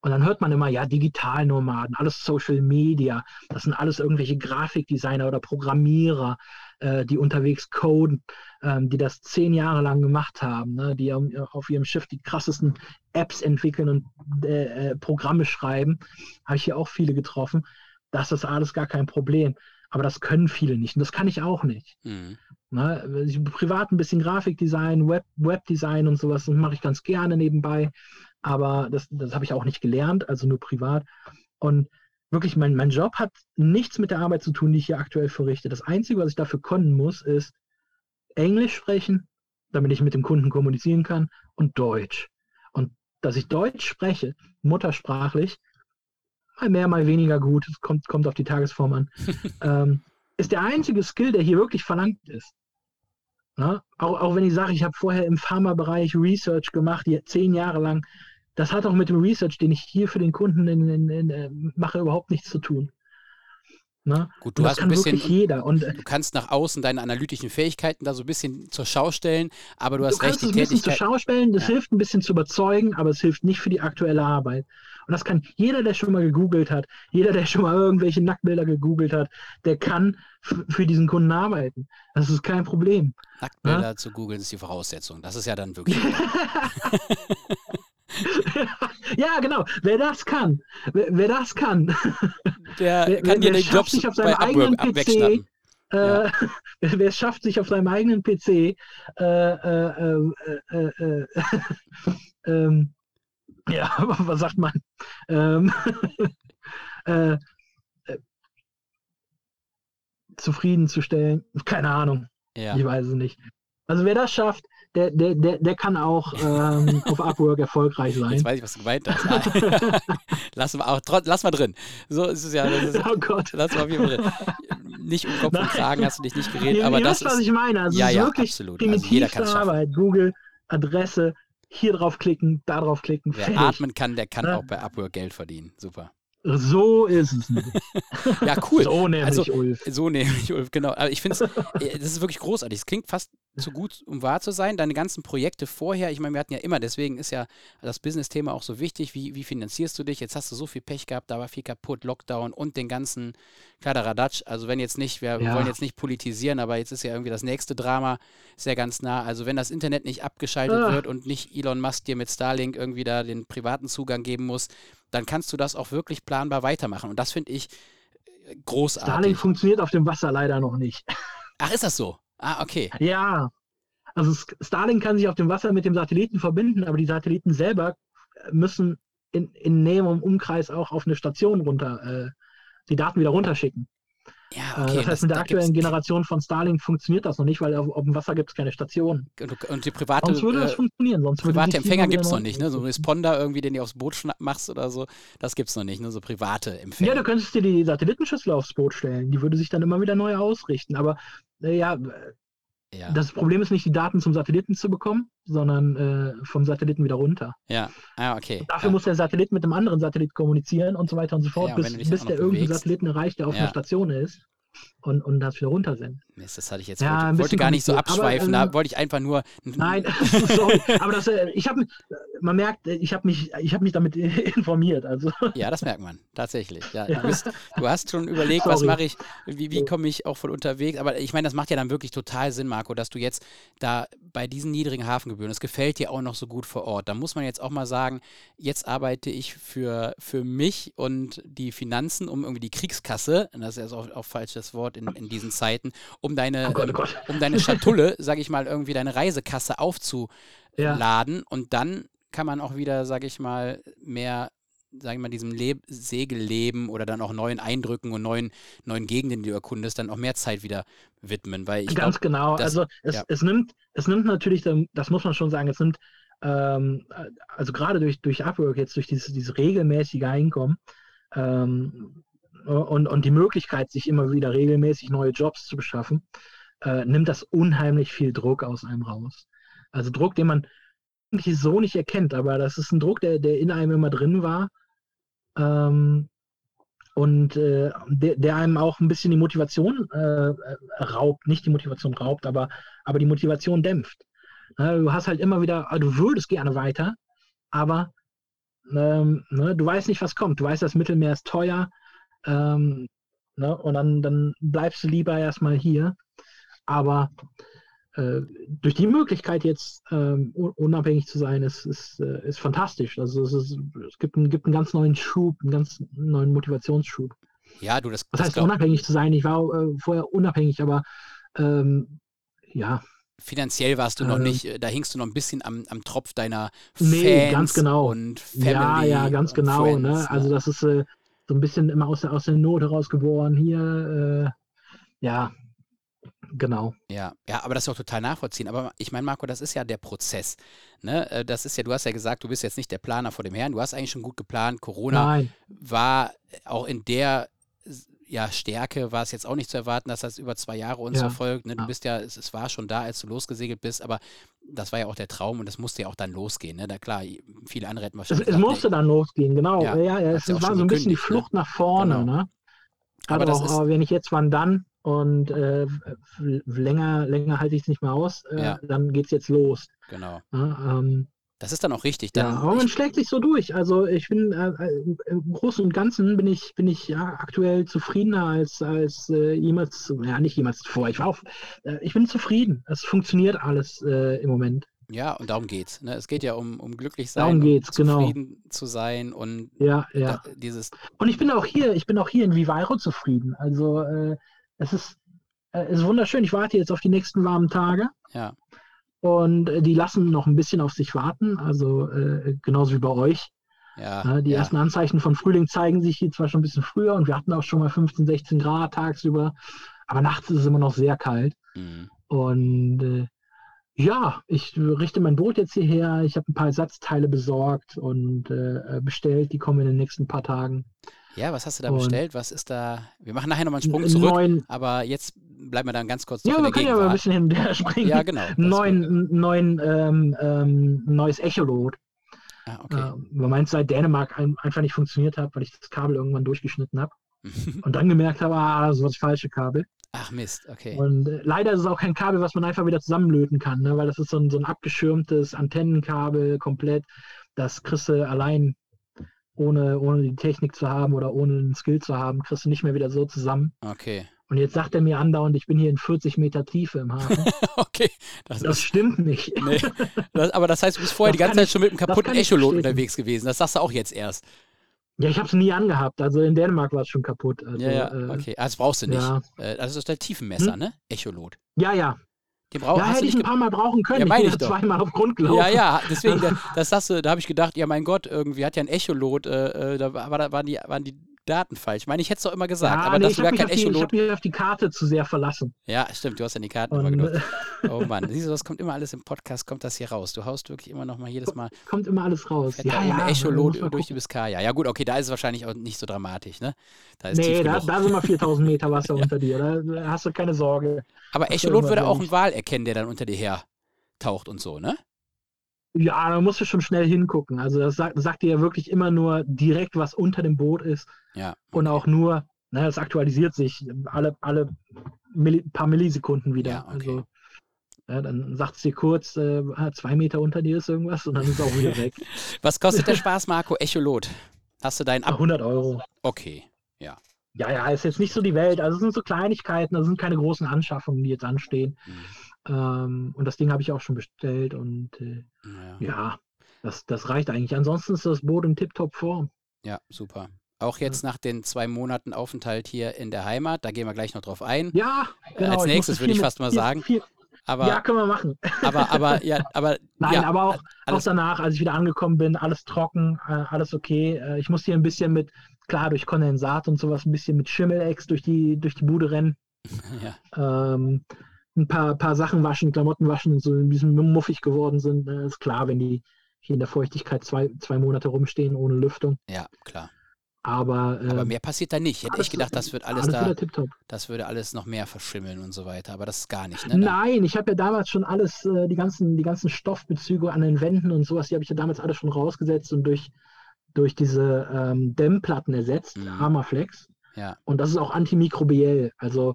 Und dann hört man immer, ja, Digitalnomaden, alles Social Media, das sind alles irgendwelche Grafikdesigner oder Programmierer, äh, die unterwegs coden, ähm, die das zehn Jahre lang gemacht haben, ne? die auf ihrem Schiff die krassesten Apps entwickeln und äh, äh, Programme schreiben. Habe ich hier auch viele getroffen. Das ist alles gar kein Problem. Aber das können viele nicht und das kann ich auch nicht. Mhm. Ne, ich privat ein bisschen Grafikdesign, Web, Webdesign und sowas das mache ich ganz gerne nebenbei, aber das, das habe ich auch nicht gelernt, also nur privat. Und wirklich, mein, mein Job hat nichts mit der Arbeit zu tun, die ich hier aktuell verrichte. Das Einzige, was ich dafür können muss, ist Englisch sprechen, damit ich mit dem Kunden kommunizieren kann, und Deutsch. Und dass ich Deutsch spreche, muttersprachlich, mal mehr, mal weniger gut, es kommt, kommt auf die Tagesform an, ähm, ist der einzige Skill, der hier wirklich verlangt ist. Na? Auch, auch wenn ich sage, ich habe vorher im Pharmabereich Research gemacht, die, zehn Jahre lang, das hat auch mit dem Research, den ich hier für den Kunden in, in, in, äh, mache, überhaupt nichts zu tun. Ne? Gut, du hast ein bisschen, jeder. Und, du kannst nach außen deine analytischen Fähigkeiten da so ein bisschen zur Schau stellen, aber du hast du recht, die Tätigkeit. ein bisschen zur Schau stellen, das ja. hilft ein bisschen zu überzeugen, aber es hilft nicht für die aktuelle Arbeit. Und das kann jeder, der schon mal gegoogelt hat, jeder, der schon mal irgendwelche Nacktbilder gegoogelt hat, der kann für diesen Kunden arbeiten. Das ist kein Problem. Nacktbilder ja? zu googeln ist die Voraussetzung. Das ist ja dann wirklich. ja, genau. Wer das kann, wer, wer das kann, der wer, kann dir den Job sich auf seinem eigenen PC, äh, ja. wer schafft sich auf seinem eigenen PC äh, äh, äh, äh ähm, ja, was sagt man? Ähm, äh, zufriedenzustellen. Keine Ahnung. Ja. Ich weiß es nicht. Also wer das schafft, der, der, der, der kann auch ähm, auf Upwork erfolgreich sein. Jetzt weiß ich, was du gemeint hast. lass mal auch, lass mal drin. So ist es ja. Ist, oh Gott. Lass mal drin. Nicht um Kopf Nein. und Kragen hast du dich nicht geredet, aber das ist, was ich meine. Also ja, ja, wirklich absolut. Also jeder kann Arbeit. Google, Adresse, hier drauf klicken, da drauf klicken. Wer fertig. atmen kann, der kann ja. auch bei Upwork Geld verdienen. Super. So ist es nicht. ja, cool. So nämlich also, Ulf. So nämlich Ulf, genau. Aber ich finde es, äh, das ist wirklich großartig. Es klingt fast zu gut, um wahr zu sein. Deine ganzen Projekte vorher, ich meine, wir hatten ja immer, deswegen ist ja das Business-Thema auch so wichtig. Wie, wie finanzierst du dich? Jetzt hast du so viel Pech gehabt, da war viel kaputt, Lockdown und den ganzen Kaderadatsch. Also wenn jetzt nicht, wir ja. wollen jetzt nicht politisieren, aber jetzt ist ja irgendwie das nächste Drama sehr ganz nah. Also wenn das Internet nicht abgeschaltet ah. wird und nicht Elon Musk dir mit Starlink irgendwie da den privaten Zugang geben muss, dann kannst du das auch wirklich planbar weitermachen. Und das finde ich äh, großartig. Starlink funktioniert auf dem Wasser leider noch nicht. Ach, ist das so? Ah, okay. Ja. Also Starlink kann sich auf dem Wasser mit dem Satelliten verbinden, aber die Satelliten selber äh, müssen in, in näherem Umkreis auch auf eine Station runter äh, die Daten wieder runterschicken. Ja, äh, okay. Das heißt, mit der aktuellen Generation von Starlink funktioniert das noch nicht, weil auf, auf dem Wasser gibt es keine Station. Und, und, die private, sonst würde das äh, funktionieren. Sonst private Empfänger gibt es noch nicht, ne? So ein Responder irgendwie, den du aufs Boot machst oder so, das gibt es noch nicht, ne? So private Empfänger. Ja, du könntest dir die Satellitenschüssel aufs Boot stellen. Die würde sich dann immer wieder neu ausrichten. Aber äh, ja, ja. Das Problem ist nicht, die Daten zum Satelliten zu bekommen, sondern äh, vom Satelliten wieder runter. Ja, ah, okay. Und dafür ja. muss der Satellit mit dem anderen Satellit kommunizieren und so weiter und so fort, ja, bis, bis der irgendeinen Satelliten erreicht, der auf einer Station ist und, und das wieder runtersenden. Mist, das hatte ich jetzt ja, wollte, wollte gar nicht so abschweifen, aber, ähm, da wollte ich einfach nur. Nein, sorry, aber das, äh, ich habe man merkt, ich habe mich, hab mich damit informiert. Also. Ja, das merkt man, tatsächlich. Ja, du, bist, du hast schon überlegt, Sorry. was mache ich, wie, wie komme ich auch von unterwegs. Aber ich meine, das macht ja dann wirklich total Sinn, Marco, dass du jetzt da bei diesen niedrigen Hafengebühren, das gefällt dir auch noch so gut vor Ort. Da muss man jetzt auch mal sagen, jetzt arbeite ich für, für mich und die Finanzen, um irgendwie die Kriegskasse, das ist ja auch, auch falsches Wort in, in diesen Zeiten, um deine, oh Gott, oh Gott. um deine Schatulle, sage ich mal, irgendwie deine Reisekasse aufzuladen. Ja. Und dann kann man auch wieder, sage ich mal, mehr sage ich mal, diesem Leb Segelleben oder dann auch neuen Eindrücken und neuen, neuen Gegenden, die du erkundest, dann auch mehr Zeit wieder widmen. Weil ich Ganz glaub, genau. Das, also es, ja. es, nimmt, es nimmt natürlich, das muss man schon sagen, es nimmt, ähm, also gerade durch, durch Upwork, jetzt durch dieses, dieses regelmäßige Einkommen ähm, und, und die Möglichkeit, sich immer wieder regelmäßig neue Jobs zu beschaffen, äh, nimmt das unheimlich viel Druck aus einem raus. Also Druck, den man eigentlich so nicht erkennt, aber das ist ein Druck, der, der in einem immer drin war. Ähm, und äh, der, der, einem auch ein bisschen die Motivation äh, raubt, nicht die Motivation raubt, aber, aber die Motivation dämpft. Ja, du hast halt immer wieder, ah, du würdest gerne weiter, aber ähm, ne, du weißt nicht, was kommt. Du weißt, das Mittelmeer ist teuer ähm, ne, und dann, dann bleibst du lieber erstmal hier. Aber äh, durch die Möglichkeit jetzt ähm, unabhängig zu sein, ist, ist, äh, ist fantastisch. Also es, ist, es gibt, einen, gibt einen ganz neuen Schub, einen ganz neuen Motivationsschub. Ja, du das. Das heißt, unabhängig zu sein. Ich war äh, vorher unabhängig, aber ähm, ja. Finanziell warst du noch äh, nicht, äh, da hingst du noch ein bisschen am, am Tropf deiner Fans nee, ganz genau. und Family. Ja, ja, ganz genau. Friends, ne? Also das ist äh, so ein bisschen immer aus der, aus der Not heraus geboren. Hier, ja, Genau. Ja, ja, aber das ist auch total nachvollziehen. Aber ich meine, Marco, das ist ja der Prozess. Ne? Äh, das ist ja, du hast ja gesagt, du bist jetzt nicht der Planer vor dem Herrn. Du hast eigentlich schon gut geplant. Corona Nein. war auch in der ja, Stärke war es jetzt auch nicht zu erwarten, dass das über zwei Jahre uns ja. verfolgt. Ne? Du ja. bist ja, es, es, war schon da, als du losgesegelt bist, aber das war ja auch der Traum und das musste ja auch dann losgehen. Ne? Da klar, viele andere hätten wahrscheinlich. Es, es musste nee. dann losgehen, genau. Ja, ja, es war so ein bisschen die ne? Flucht ne? nach vorne. Genau. Ne? Aber, aber, auch, aber wenn ich jetzt wann dann, und äh, länger, länger halte ich es nicht mehr aus, äh, ja. dann geht es jetzt los. Genau. Ja, ähm, das ist dann auch richtig. Dann ja, man schlägt sich so durch. Also ich bin äh, äh, im Großen und Ganzen bin ich, bin ich ja aktuell zufriedener als, als äh, jemals, ja nicht jemals zuvor. Ich war auch, äh, ich bin zufrieden. Es funktioniert alles äh, im Moment. Ja, und darum geht's. Ne? Es geht ja um, um glücklich sein, darum geht's, um genau. zufrieden zu sein und ja, ja. Da, dieses. Und ich bin auch hier, ich bin auch hier in Vivairo zufrieden. Also äh, es ist, äh, ist wunderschön. Ich warte jetzt auf die nächsten warmen Tage. Ja. Und äh, die lassen noch ein bisschen auf sich warten, also äh, genauso wie bei euch. Ja, die ja. ersten Anzeichen von Frühling zeigen sich hier zwar schon ein bisschen früher und wir hatten auch schon mal 15, 16 Grad tagsüber, aber nachts ist es immer noch sehr kalt. Mhm. Und äh, ja, ich richte mein Boot jetzt hierher. Ich habe ein paar Ersatzteile besorgt und äh, bestellt. Die kommen in den nächsten paar Tagen. Ja, was hast du da und bestellt? Was ist da? Wir machen nachher nochmal einen Sprung zurück, neuen, aber jetzt bleiben wir dann ganz kurz Ja, wir können ja mal ein bisschen hin und springen. Ja, genau. Neuen, neuen, ähm, ähm, neues Echolot. Ah, okay. Äh, weil meins seit Dänemark ein, einfach nicht funktioniert hat, weil ich das Kabel irgendwann durchgeschnitten habe. und dann gemerkt habe, ah, das war das falsche Kabel. Ach Mist, okay. Und äh, leider ist es auch kein Kabel, was man einfach wieder zusammenlöten kann, ne? weil das ist so ein, so ein abgeschirmtes Antennenkabel komplett. Das kriegst du allein ohne, ohne die Technik zu haben oder ohne den Skill zu haben, kriegst du nicht mehr wieder so zusammen. Okay. Und jetzt sagt er mir andauernd, ich bin hier in 40 Meter Tiefe im Hafen. okay. Das, das ist, stimmt nicht. Nee. Das, aber das heißt, du bist vorher das die ganze Zeit ich, schon mit einem kaputten Echolot unterwegs gewesen. Das sagst du auch jetzt erst. Ja, ich habe es nie angehabt. Also in Dänemark war es schon kaputt. Also, ja, ja, äh, okay. Das brauchst du nicht. Ja. Äh, das ist der Tiefenmesser, hm? ne? Echolot. Ja, ja. Den brauch, ja, hätte ich ein paar Mal brauchen können. Ja, meine ich, ich doch. zweimal auf Grund gelaufen. Ja, ja, deswegen, das sagst du, da habe ich gedacht, ja mein Gott, irgendwie hat ja ein Echolot, äh, äh da, war, da waren, die, waren die Daten falsch. Ich meine, ich hätte es doch immer gesagt, ja, aber nee, dass du gar kein Echolot... ich habe mich auf die Karte zu sehr verlassen. Ja, stimmt, du hast ja die Karten Und, immer genutzt. Oh Mann, siehst du, das kommt immer alles im Podcast, kommt das hier raus. Du haust wirklich immer noch mal jedes Mal... Kommt immer alles raus. Ja, ja, Echolot durch die Biskaya. Ja gut, okay, da ist es wahrscheinlich auch nicht so dramatisch, ne? Da ist nee, da, da, sind mal 4000 Meter Wasser ja. unter dir, da hast du keine Sorge. Aber Echolot würde auch einen Wal erkennen, der dann unter dir her taucht und so, ne? Ja, da musst du schon schnell hingucken. Also das sagt, sagt dir ja wirklich immer nur direkt, was unter dem Boot ist. Ja. Und auch nur, ne, das aktualisiert sich alle, alle Milli paar Millisekunden wieder. Ja, okay. Also Ja, dann sagt es dir kurz, äh, ah, zwei Meter unter dir ist irgendwas und dann ist es auch wieder weg. Was kostet der Spaß, Marco? Echolot. Hast du deinen Ab 100 Euro. Okay, ja. Ja, ja, ist jetzt nicht so die Welt. Also es sind so Kleinigkeiten, das sind keine großen Anschaffungen, die jetzt anstehen. Mhm. Ähm, und das Ding habe ich auch schon bestellt und äh, ja. ja, das, das reicht eigentlich. Ansonsten ist das Boot in tiptop Form. Ja, super. Auch jetzt nach den zwei Monaten Aufenthalt hier in der Heimat, da gehen wir gleich noch drauf ein. Ja, genau. Als nächstes würde ich fast mal sagen. Viel, aber, ja, können wir machen. Aber, aber, ja, aber. Nein, ja, aber auch, auch danach, als ich wieder angekommen bin, alles trocken, äh, alles okay. Äh, ich musste hier ein bisschen mit, klar, durch Kondensat und sowas, ein bisschen mit Schimmelex durch die, durch die Bude rennen. Ja. Ähm, ein paar, paar Sachen waschen, Klamotten waschen und so ein bisschen muffig geworden sind. Äh, ist klar, wenn die hier in der Feuchtigkeit zwei, zwei Monate rumstehen ohne Lüftung. Ja, klar. Aber, äh, aber mehr passiert da nicht. Hätte ich gedacht, das wird alles, alles da. Das würde alles noch mehr verschimmeln und so weiter. Aber das ist gar nicht. Ne? Nein, ich habe ja damals schon alles, äh, die ganzen, die ganzen Stoffbezüge an den Wänden und sowas, die habe ich ja damals alles schon rausgesetzt und durch, durch diese ähm, Dämmplatten ersetzt, mhm. Armaflex. Ja. Und das ist auch antimikrobiell, also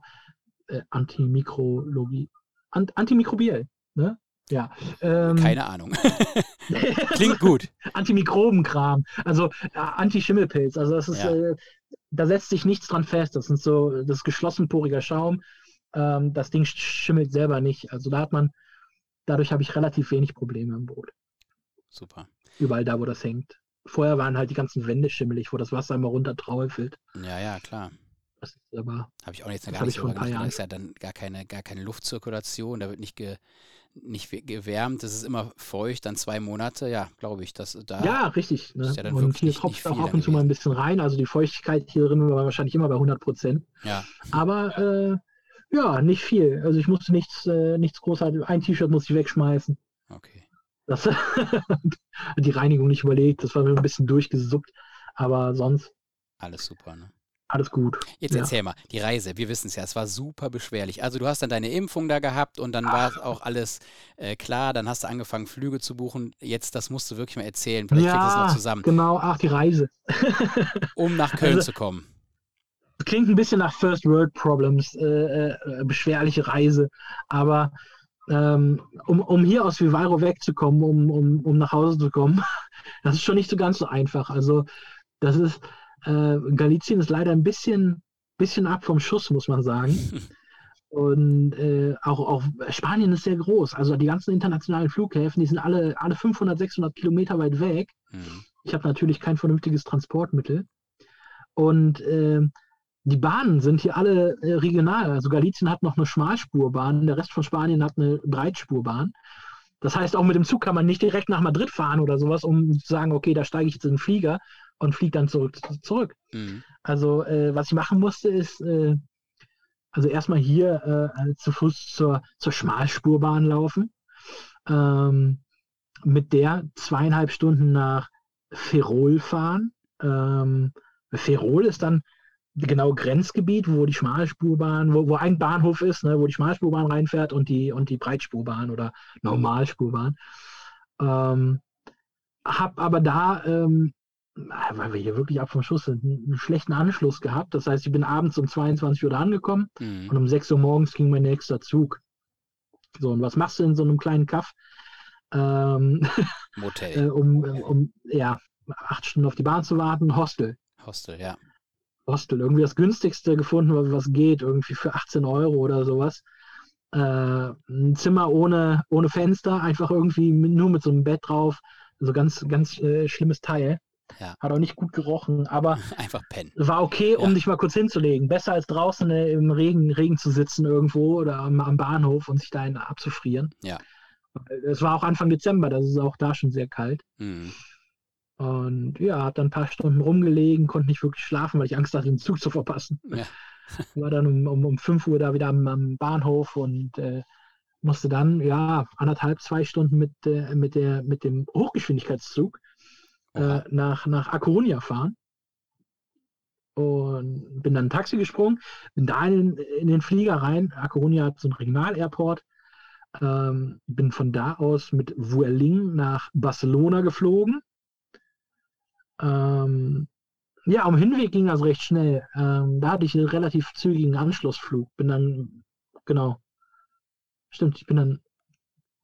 äh, Antimikrologie. Ant antimikrobiell, ne? Ja. Ähm, Keine Ahnung. Klingt gut. Antimikrobenkram, also äh, Anti-Schimmelpilz. Also das ist, ja. äh, da setzt sich nichts dran fest. Das sind so, das ist geschlossenporiger Schaum. Ähm, das Ding schimmelt selber nicht. Also da hat man, dadurch habe ich relativ wenig Probleme im Boot. Super. Überall da, wo das hängt. Vorher waren halt die ganzen Wände schimmelig, wo das Wasser immer runter träufelt. Ja, ja, klar. Das ist aber. Habe ich auch jetzt gar nicht so gemacht. Da ist ja dann gar keine, gar keine Luftzirkulation, da wird nicht ge, nicht gewärmt, es ist immer feucht, dann zwei Monate, ja, glaube ich, dass da. Ja, richtig. Ne? Ja und hier tropft auch ab und zu mal ein bisschen rein, also die Feuchtigkeit hier drin war wahrscheinlich immer bei 100 Prozent. Ja. Aber äh, ja, nicht viel. Also ich musste nichts, äh, nichts großartig, ein T-Shirt musste ich wegschmeißen. Okay. Das, die Reinigung nicht überlegt, das war ein bisschen durchgesuppt, aber sonst. Alles super, ne? Alles gut. Jetzt ja. erzähl mal, die Reise, wir wissen es ja, es war super beschwerlich. Also du hast dann deine Impfung da gehabt und dann war auch alles äh, klar, dann hast du angefangen, Flüge zu buchen. Jetzt, das musst du wirklich mal erzählen, vielleicht ja, kriegst du es noch zusammen. Genau, ach, die Reise. um nach Köln also, zu kommen. Klingt ein bisschen nach First World Problems, äh, äh, beschwerliche Reise, aber ähm, um, um hier aus Vivaro wegzukommen, um, um, um nach Hause zu kommen, das ist schon nicht so ganz so einfach. Also das ist, äh, Galizien ist leider ein bisschen, bisschen ab vom Schuss, muss man sagen. Und äh, auch, auch Spanien ist sehr groß. Also die ganzen internationalen Flughäfen, die sind alle, alle 500, 600 Kilometer weit weg. Mhm. Ich habe natürlich kein vernünftiges Transportmittel. Und äh, die Bahnen sind hier alle äh, regional. Also Galizien hat noch eine Schmalspurbahn, der Rest von Spanien hat eine Breitspurbahn. Das heißt, auch mit dem Zug kann man nicht direkt nach Madrid fahren oder sowas, um zu sagen, okay, da steige ich jetzt in den Flieger, und fliegt dann zurück. zurück. Mhm. Also äh, was ich machen musste, ist äh, also erstmal hier äh, zu Fuß zur, zur Schmalspurbahn laufen, ähm, mit der zweieinhalb Stunden nach Ferrol fahren. Ähm, Ferrol ist dann genau Grenzgebiet, wo die Schmalspurbahn, wo, wo ein Bahnhof ist, ne, wo die Schmalspurbahn reinfährt und die, und die Breitspurbahn oder Normalspurbahn. Ähm, hab aber da ähm, weil wir hier wirklich ab vom Schuss sind, einen schlechten Anschluss gehabt. Das heißt, ich bin abends um 22 Uhr angekommen mhm. und um 6 Uhr morgens ging mein nächster Zug. So, und was machst du in so einem kleinen Kaff? Ähm, Motel. äh, um, um, ja, acht Stunden auf die Bahn zu warten, Hostel. Hostel, ja. Hostel, irgendwie das günstigste gefunden, was geht, irgendwie für 18 Euro oder sowas. Äh, ein Zimmer ohne, ohne Fenster, einfach irgendwie nur mit so einem Bett drauf. Also ganz, ganz äh, schlimmes Teil. Ja. Hat auch nicht gut gerochen, aber einfach pennen. War okay, um ja. dich mal kurz hinzulegen. Besser als draußen äh, im Regen, Regen zu sitzen irgendwo oder am, am Bahnhof und sich da abzufrieren. Ja. Es war auch Anfang Dezember, das ist auch da schon sehr kalt. Mhm. Und ja, hat dann ein paar Stunden rumgelegen, konnte nicht wirklich schlafen, weil ich Angst hatte, den Zug zu verpassen. Ja. War dann um, um, um 5 Uhr da wieder am, am Bahnhof und äh, musste dann, ja, anderthalb, zwei Stunden mit, äh, mit, der, mit dem Hochgeschwindigkeitszug äh, nach, nach A Coruña fahren. Und bin dann ein Taxi gesprungen, bin da in, in den Flieger rein. A Coruña hat so einen Regional-Airport. Ähm, bin von da aus mit Vueling nach Barcelona geflogen. Ähm, ja, am Hinweg ging das recht schnell. Ähm, da hatte ich einen relativ zügigen Anschlussflug. Bin dann, genau. Stimmt, ich bin dann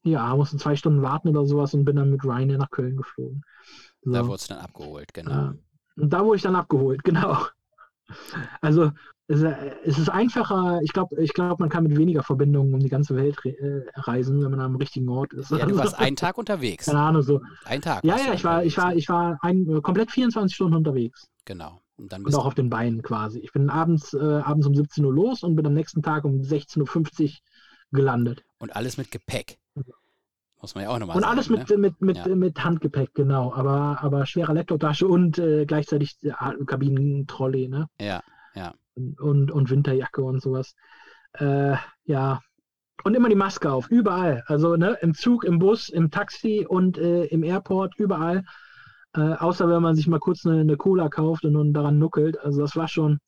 ja, musste zwei Stunden warten oder sowas und bin dann mit Ryanair nach Köln geflogen. So. Da wurdest du dann abgeholt, genau. Und da wurde ich dann abgeholt, genau. Also es, es ist einfacher, ich glaube, ich glaub, man kann mit weniger Verbindungen um die ganze Welt re äh, reisen, wenn man am richtigen Ort ist. Ja, du warst einen Tag unterwegs. Keine Ahnung, so. Ein Tag. Ja, ja, ich war, ich war, ich war ein, komplett 24 Stunden unterwegs. Genau. Und dann Und bist auch auf den Beinen quasi. Ich bin abends, äh, abends um 17 Uhr los und bin am nächsten Tag um 16.50 Uhr gelandet. und alles mit Gepäck. Muss man ja auch nochmal Und sagen. alles ne? mit, mit, mit, Ja. mit Handgepäck, genau. Aber, aber schwerer Laptoptasche und äh, gleichzeitig äh, Kabinentrolley, ne? Ja, Und, und Winterjacke und sowas. Äh, ja. Und immer die Maske auf, überall. Also ne, im Zug, im Bus, im Taxi und äh, im Airport, überall. Äh, außer wenn man sich mal kurz eine, eine Cola kauft und, und daran nuckelt. Also das war schon.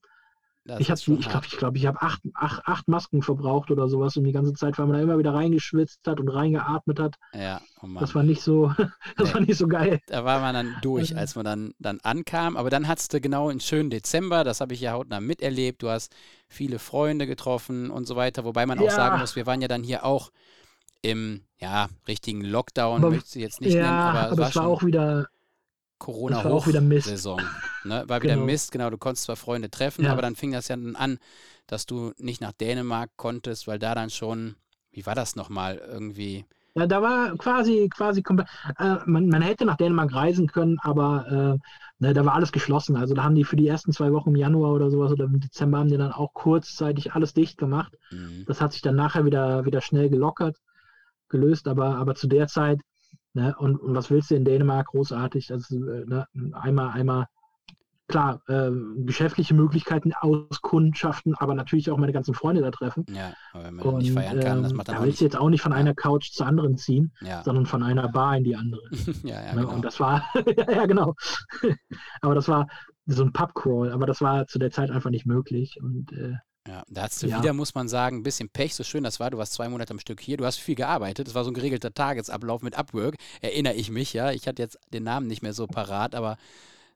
Das ich schon ich glaube, hart. ich, glaub, ich habe acht, acht, acht Masken verbraucht oder sowas und die ganze Zeit, weil man da immer wieder reingeschwitzt hat und reingeatmet hat. Ja, oh. Das war nicht so, das Nee. war nicht so geil. da war man dann durch, Ähm. als man dann, dann ankam. Aber dann hattest du genau einen schönen Dezember, das habe ich ja hautnah miterlebt. Du hast viele Freunde getroffen und so weiter. Wobei man auch Ja. sagen muss, wir waren ja dann hier auch im ja, richtigen Lockdown, Aber- möchte ich jetzt nicht nennen, ja, aber aber es war war auch wieder, wieder Mist. Corona-Hochsaison. Ne? War wieder Genau. Mist, genau. Du konntest zwar Freunde treffen, Ja. aber dann fing das ja dann an, dass du nicht nach Dänemark konntest, weil da dann schon, wie war das nochmal, irgendwie, ja, da war quasi, quasi komplett, äh, man, man hätte nach Dänemark reisen können, aber äh, ne, da war alles geschlossen. Also da haben die für die ersten zwei Wochen im Januar oder sowas oder im Dezember haben die dann auch kurzzeitig alles dicht gemacht. mh, Das hat sich dann nachher wieder, wieder schnell gelockert, gelöst, aber, aber zu der Zeit, ne, und, und was willst du in Dänemark großartig? Also, ne, einmal, einmal, klar, äh, geschäftliche Möglichkeiten auskundschaften, aber natürlich auch meine ganzen Freunde da treffen. ja, aber wenn man dann nicht Und, feiern kann, das ähm, macht dann da willst du jetzt auch nicht von einer Couch zur anderen ziehen, Ja, sondern von einer Bar in die andere. ja, ja, ne? genau. Und das war, ja, ja, genau. aber das war so ein Pubcrawl, aber das war zu der Zeit einfach nicht möglich. Und äh, Ja, da hast du Ja. wieder, muss man sagen, ein bisschen Pech, so schön das war. Du warst zwei Monate am Stück hier, du hast viel gearbeitet. Das war so ein geregelter Tagesablauf mit Upwork, erinnere ich mich, ja. Ich hatte jetzt den Namen nicht mehr so parat, aber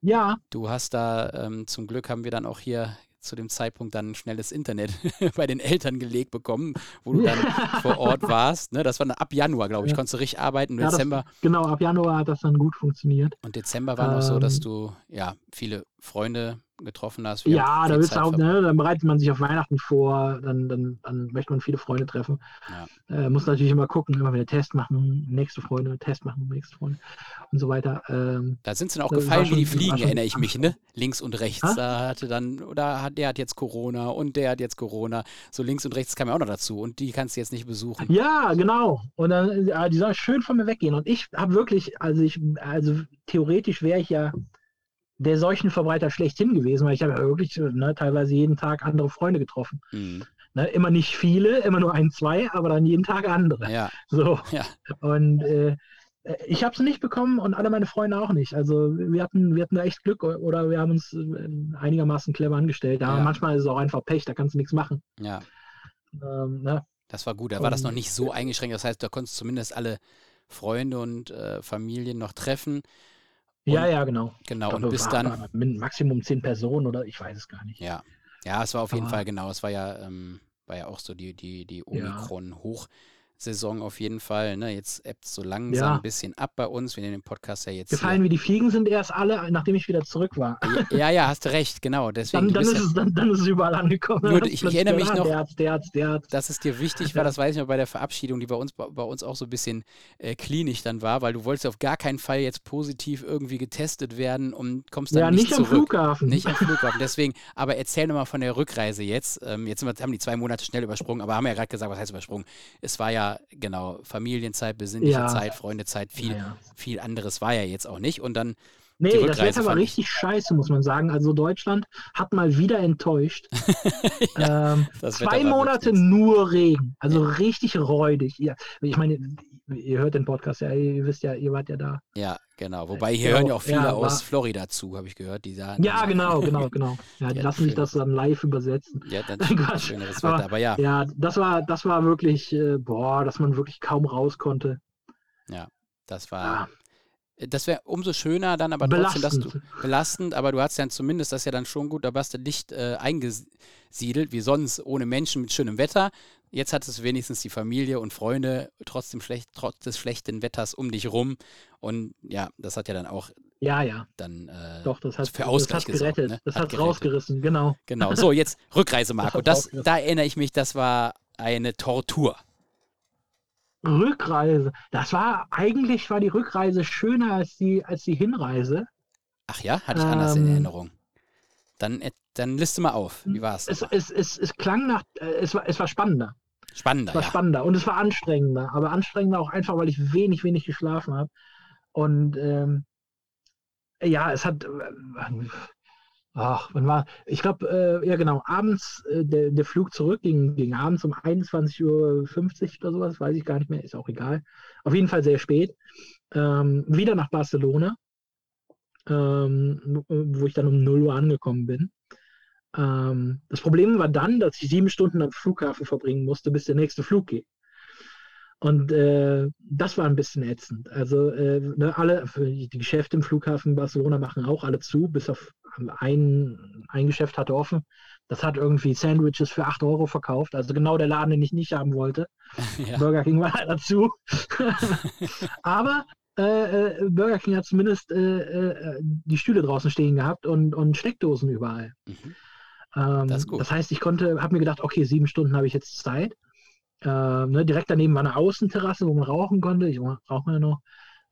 ja, du hast da, ähm, zum Glück haben wir dann auch hier zu dem Zeitpunkt dann schnelles Internet bei den Eltern gelegt bekommen, wo du dann vor Ort warst. Ne? Das war dann ab Januar, glaube ich, Ja. konntest du richtig arbeiten. Ja, das- Dezember genau, ab Januar hat das dann gut funktioniert. und Dezember war noch so, dass Ähm, du ja viele Freunde getroffen hast. Ja, da willst auch, ne, dann bereitet man sich auf Weihnachten vor, dann, dann, dann möchte man viele Freunde treffen. Äh, muss natürlich immer gucken, immer wieder Test machen, nächste Freunde, Test machen, nächste Freunde und so weiter. Ähm, Da sind sie dann auch gefallen wie die Fliegen, erinnere ich mich, ne? Links und rechts. Ha? Da hatte dann, oder hat, der hat jetzt Corona und der hat jetzt Corona. So links und rechts kam ja auch noch dazu und die kannst du jetzt nicht besuchen. ja, genau. Und dann, ja, die sollen schön von mir weggehen. Und ich habe wirklich, also ich, also theoretisch wäre ich ja der Seuchenverbreiter schlechthin gewesen, weil ich habe ja wirklich ne, teilweise jeden Tag andere Freunde getroffen. Mhm. Ne, immer nicht viele, immer nur ein, zwei, aber dann jeden Tag andere. Ja, So. Ja. Und äh, ich habe es nicht bekommen und alle meine Freunde auch nicht. Also wir hatten, wir hatten da echt Glück oder wir haben uns äh, einigermaßen clever angestellt. Aber Ja. manchmal ist es auch einfach Pech, da kannst du nichts machen. ja, Ähm, ne? das war gut. Da war das noch nicht so eingeschränkt. Das heißt, da konntest du zumindest alle Freunde und äh, Familien noch treffen. Ja, Und- ja, genau. Genau, Aber und bis dann, Maximum zehn Personen oder ich weiß es gar nicht. ja. Ja, es war auf jeden Aber- Fall, genau, es war ja, ähm, war ja auch so die, die, die Omikron-Hochsaison auf jeden Fall. Ne? Jetzt ebbt es so langsam Ja. ein bisschen ab bei uns. Wir nehmen den Podcast ja jetzt. Gefallen wie die Fliegen sind erst alle, nachdem ich wieder zurück war. Ja, ja, hast du recht, genau. Deswegen, Dann, dann, ist ja, es, dann, dann ist es überall angekommen. Nur ich plötzlich erinnere mich gehört, ah, noch- Der hat's, der hat's, der hat's. dass es dir wichtig war, das weiß ich noch bei der Verabschiedung, die bei uns, bei, bei uns auch so ein bisschen äh, klinisch dann war, weil du wolltest auf gar keinen Fall jetzt positiv irgendwie getestet werden und kommst dann Ja, nicht, nicht am zurück. Flughafen. Nicht am Flughafen. Deswegen, aber erzähl nochmal von der Rückreise jetzt. Ähm, jetzt haben die zwei Monate schnell übersprungen, aber haben ja gerade gesagt, was heißt übersprungen? Es war ja, genau, Familienzeit, besinnliche Ja. Zeit, Freundezeit, viel, Ja, ja. viel anderes war ja jetzt auch nicht. Und dann, Nee, das Wetter war richtig scheiße, muss man sagen. Also Deutschland hat mal wieder enttäuscht. ähm, das Wetter zwei Monate nur Regen. Also richtig räudig. Ja, ich meine, ihr hört den Podcast ja, ihr wisst ja, ihr wart ja da. Ja, genau. Wobei hier Ja, hören ja auch viele ja, aus Florida zu, habe ich gehört. Die da, Ja, genau, genau, genau. Ja, die Ja, lassen sich das dann live übersetzen. Ja, dann schöneres Aber- Wetter. Aber ja, Ja, das war, das war wirklich, äh, boah, dass man wirklich kaum raus konnte. das war Das wäre umso schöner dann, aber trotzdem, dass du belastend, aber du hast ja zumindest das ja dann schon gut, da warst du nicht äh, eingesiedelt, wie sonst, ohne Menschen mit schönem Wetter. Jetzt hat es wenigstens die Familie und Freunde trotzdem schlecht, trotz des schlechten Wetters um dich rum. Und ja, das hat ja dann auch ja, ja. Dann äh, Doch, das hat, für Ausgleich das hat gerettet. Gesorgt, ne? Das hat, hat rausgerissen, genau. Genau. So, jetzt Rückreise, Marco. Das, das da erinnere ich mich, das war eine Tortur. Rückreise. Das war eigentlich war die Rückreise schöner als die als die Hinreise. Ach ja, hatte ich ähm, anders in ähm, Erinnerung. Dann, äh, dann liste mal auf. Wie war es? Es, es, es klang nach, äh, es, war, es war spannender. Spannender. Es war ja. spannender und es war anstrengender. Aber anstrengender auch einfach, weil ich wenig, wenig geschlafen habe. Und ähm, ja, es hat. Ach, wann war. Ich glaube, äh, ja, genau. Abends, äh, der, der Flug zurück ging, ging abends um 21.50 Uhr oder sowas, weiß ich gar nicht mehr, ist auch egal. Auf jeden Fall sehr spät. Ähm, wieder nach Barcelona, ähm, wo ich dann um 0 Uhr angekommen bin. Ähm, das Problem war dann, dass ich sieben Stunden am Flughafen verbringen musste, bis der nächste Flug geht. Und äh, das war ein bisschen ätzend. Also äh, ne, alle, die Geschäfte im Flughafen Barcelona machen auch alle zu, bis auf ein, ein Geschäft hatte offen. Das hat irgendwie Sandwiches für 8 Euro verkauft. Also genau der Laden, den ich nicht haben wollte. Ja. Burger King war leider zu. Aber äh, äh, Burger King hat zumindest äh, äh, die Stühle draußen stehen gehabt und, und Steckdosen überall. Mhm. Ähm, das, das, heißt, ich konnte, habe mir gedacht, okay, sieben Stunden habe ich jetzt Zeit. Äh, ne, direkt daneben war eine Außenterrasse, wo man rauchen konnte. Ich rauche ja noch.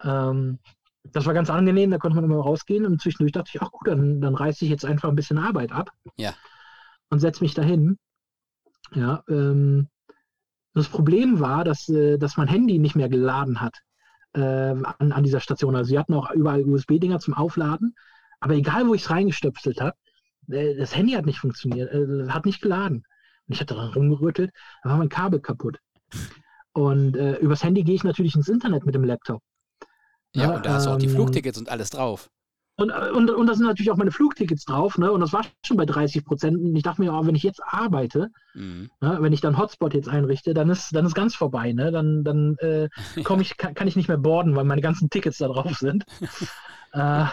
Ähm, das war ganz angenehm, da konnte man immer rausgehen und zwischendurch dachte ich, ach gut, dann, dann reiße ich jetzt einfach ein bisschen Arbeit ab. Ja. Und setze mich dahin. Ja, ähm, das Problem war, dass, äh, dass mein Handy nicht mehr geladen hat äh, an, an dieser Station. Also sie hatten auch überall USB-Dinger zum Aufladen, aber egal, wo ich es reingestöpselt habe, äh, das Handy hat nicht funktioniert, äh, hat nicht geladen. Und ich hatte daran rumgerüttelt, da war mein Kabel kaputt. Und äh, übers Handy gehe ich natürlich ins Internet mit dem Laptop. Ja, ja und da hast du auch die ähm, Flugtickets und alles drauf. Und, und, und da sind natürlich auch meine Flugtickets drauf, ne? Und das war schon bei 30 Prozent. Und ich dachte mir, oh, wenn ich jetzt arbeite, mhm. ne? wenn ich dann Hotspot jetzt einrichte, dann ist, dann ist ganz vorbei, ne? Dann, dann äh, komm ich, kann, kann, ich nicht mehr boarden, weil meine ganzen Tickets da drauf sind. äh,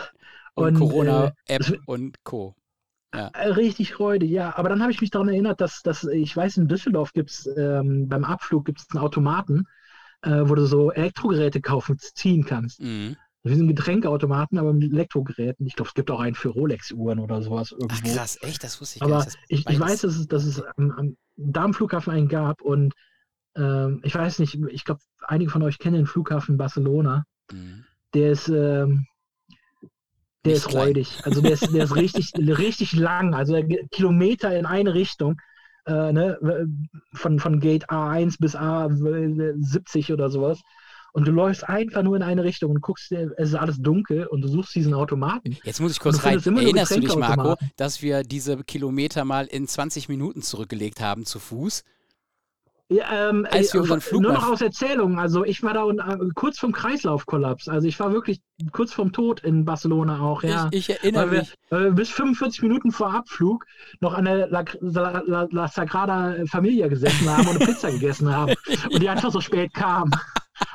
und, und Corona-App äh, und Co. Ja. Äh, richtig freudig, ja. Aber dann habe ich mich daran erinnert, dass, dass ich weiß, in Düsseldorf gibt es ähm, beim Abflug gibt einen Automaten, äh, wo du so Elektrogeräte kaufen, ziehen kannst. Mhm. Wie so ein Getränkeautomaten, aber mit Elektrogeräten. Ich glaube, es gibt auch einen für Rolex-Uhren oder sowas irgendwo. Ach krass, echt? Das wusste ich aber gar nicht. Ich, ich weiß, dass es, dass es am, am, da am Flughafen einen gab und ähm, ich weiß nicht, ich glaube, einige von euch kennen den Flughafen Barcelona. Mhm. Der ist, ähm, der ist klein. räudig. Also der ist, der ist richtig, richtig lang. Also Kilometer in eine Richtung. Äh, ne? von, von Gate A1 bis A70 oder sowas. Und du läufst einfach nur in eine Richtung und guckst, es ist alles dunkel und du suchst diesen Automaten. Jetzt muss ich kurz rein. Erinnerst du dich, Marco, dass wir diese Kilometer mal in 20 Minuten zurückgelegt haben zu Fuß? Ja, ähm, Als wir äh, unseren Flug nur noch aus Erzählungen. Also ich war da und, äh, kurz vom Kreislaufkollaps. Also ich war wirklich kurz vom Tod in Barcelona auch. Ja. Ich, ich erinnere weil mich. Wir, bis 45 Minuten vor Abflug noch an der La, La, La, La Sagrada Familia gesessen haben und eine Pizza gegessen haben. Und die einfach so spät kam.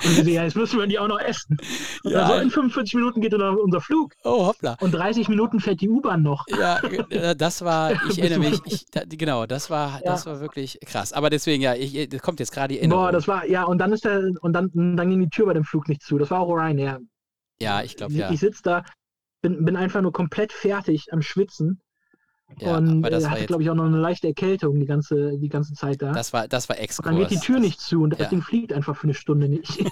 Und sehen, ja, jetzt müssen wir die auch noch essen. Ja. Also in 45 Minuten geht dann unser Flug. Oh, hoppla. Und 30 Minuten fährt die U-Bahn noch. Ja, äh, das war, ich erinnere mich, ich, da, genau, das war, ja. das war wirklich krass. Aber deswegen, ja, ich, das kommt jetzt gerade die Erinnerung. Boah, das war, ja, und dann ist der, und dann, dann ging die Tür bei dem Flug nicht zu. Das war auch Ryanair. Ja, ich glaube, ja. Ich sitze da, bin, bin einfach nur komplett fertig am Schwitzen ja, und aber das er hatte, glaube ich, auch noch eine leichte Erkältung die ganze, die ganze Zeit da. Das war, das war Exkurs. Und dann geht die Tür nicht zu und das ja. Ding fliegt einfach für eine Stunde nicht.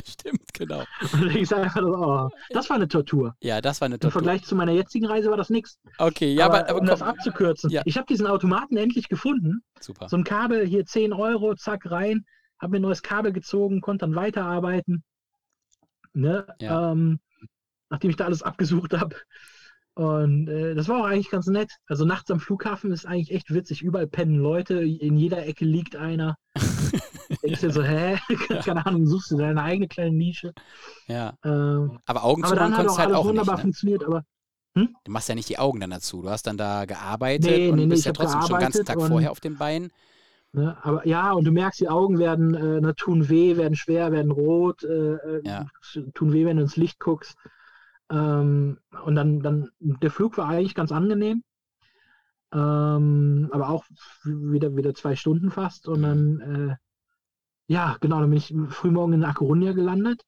Stimmt, genau. Und ich sage einfach, oh, das war eine Tortur. Ja, das war eine Tortur. Im Vergleich zu meiner jetzigen Reise war das nichts. Okay, ja, aber, aber, um komm. das abzukürzen. Ja. Ich habe diesen Automaten endlich gefunden. Super. So ein Kabel, hier 10 Euro, zack, rein. Habe mir ein neues Kabel gezogen, konnte dann weiterarbeiten. Ne? Ja. Ähm, nachdem ich da alles abgesucht habe. Und äh, das war auch eigentlich ganz nett. Also nachts am Flughafen ist eigentlich echt witzig. Überall pennen Leute, in jeder Ecke liegt einer. Denkst dir so, hä? Keine Ahnung, suchst du deine eigene kleine Nische. Ja. Ähm, aber Augen zu machen konntest halt auch wunderbar nicht, ne? funktioniert, aber hm? Du machst ja nicht die Augen dann dazu. Du hast dann da gearbeitet nee, und nee, bist ja trotzdem schon den ganzen Tag vorher auf den Beinen. Ne? Aber ja, und du merkst, die Augen werden, äh, tun weh, werden schwer, werden rot, äh, äh ja. tun weh, wenn du ins Licht guckst. Ähm, und dann, dann, der Flug war eigentlich ganz angenehm. Ähm, aber auch wieder, wieder zwei Stunden fast. Und dann, äh, ja, genau, dann bin ich frühmorgen in A Coruña gelandet.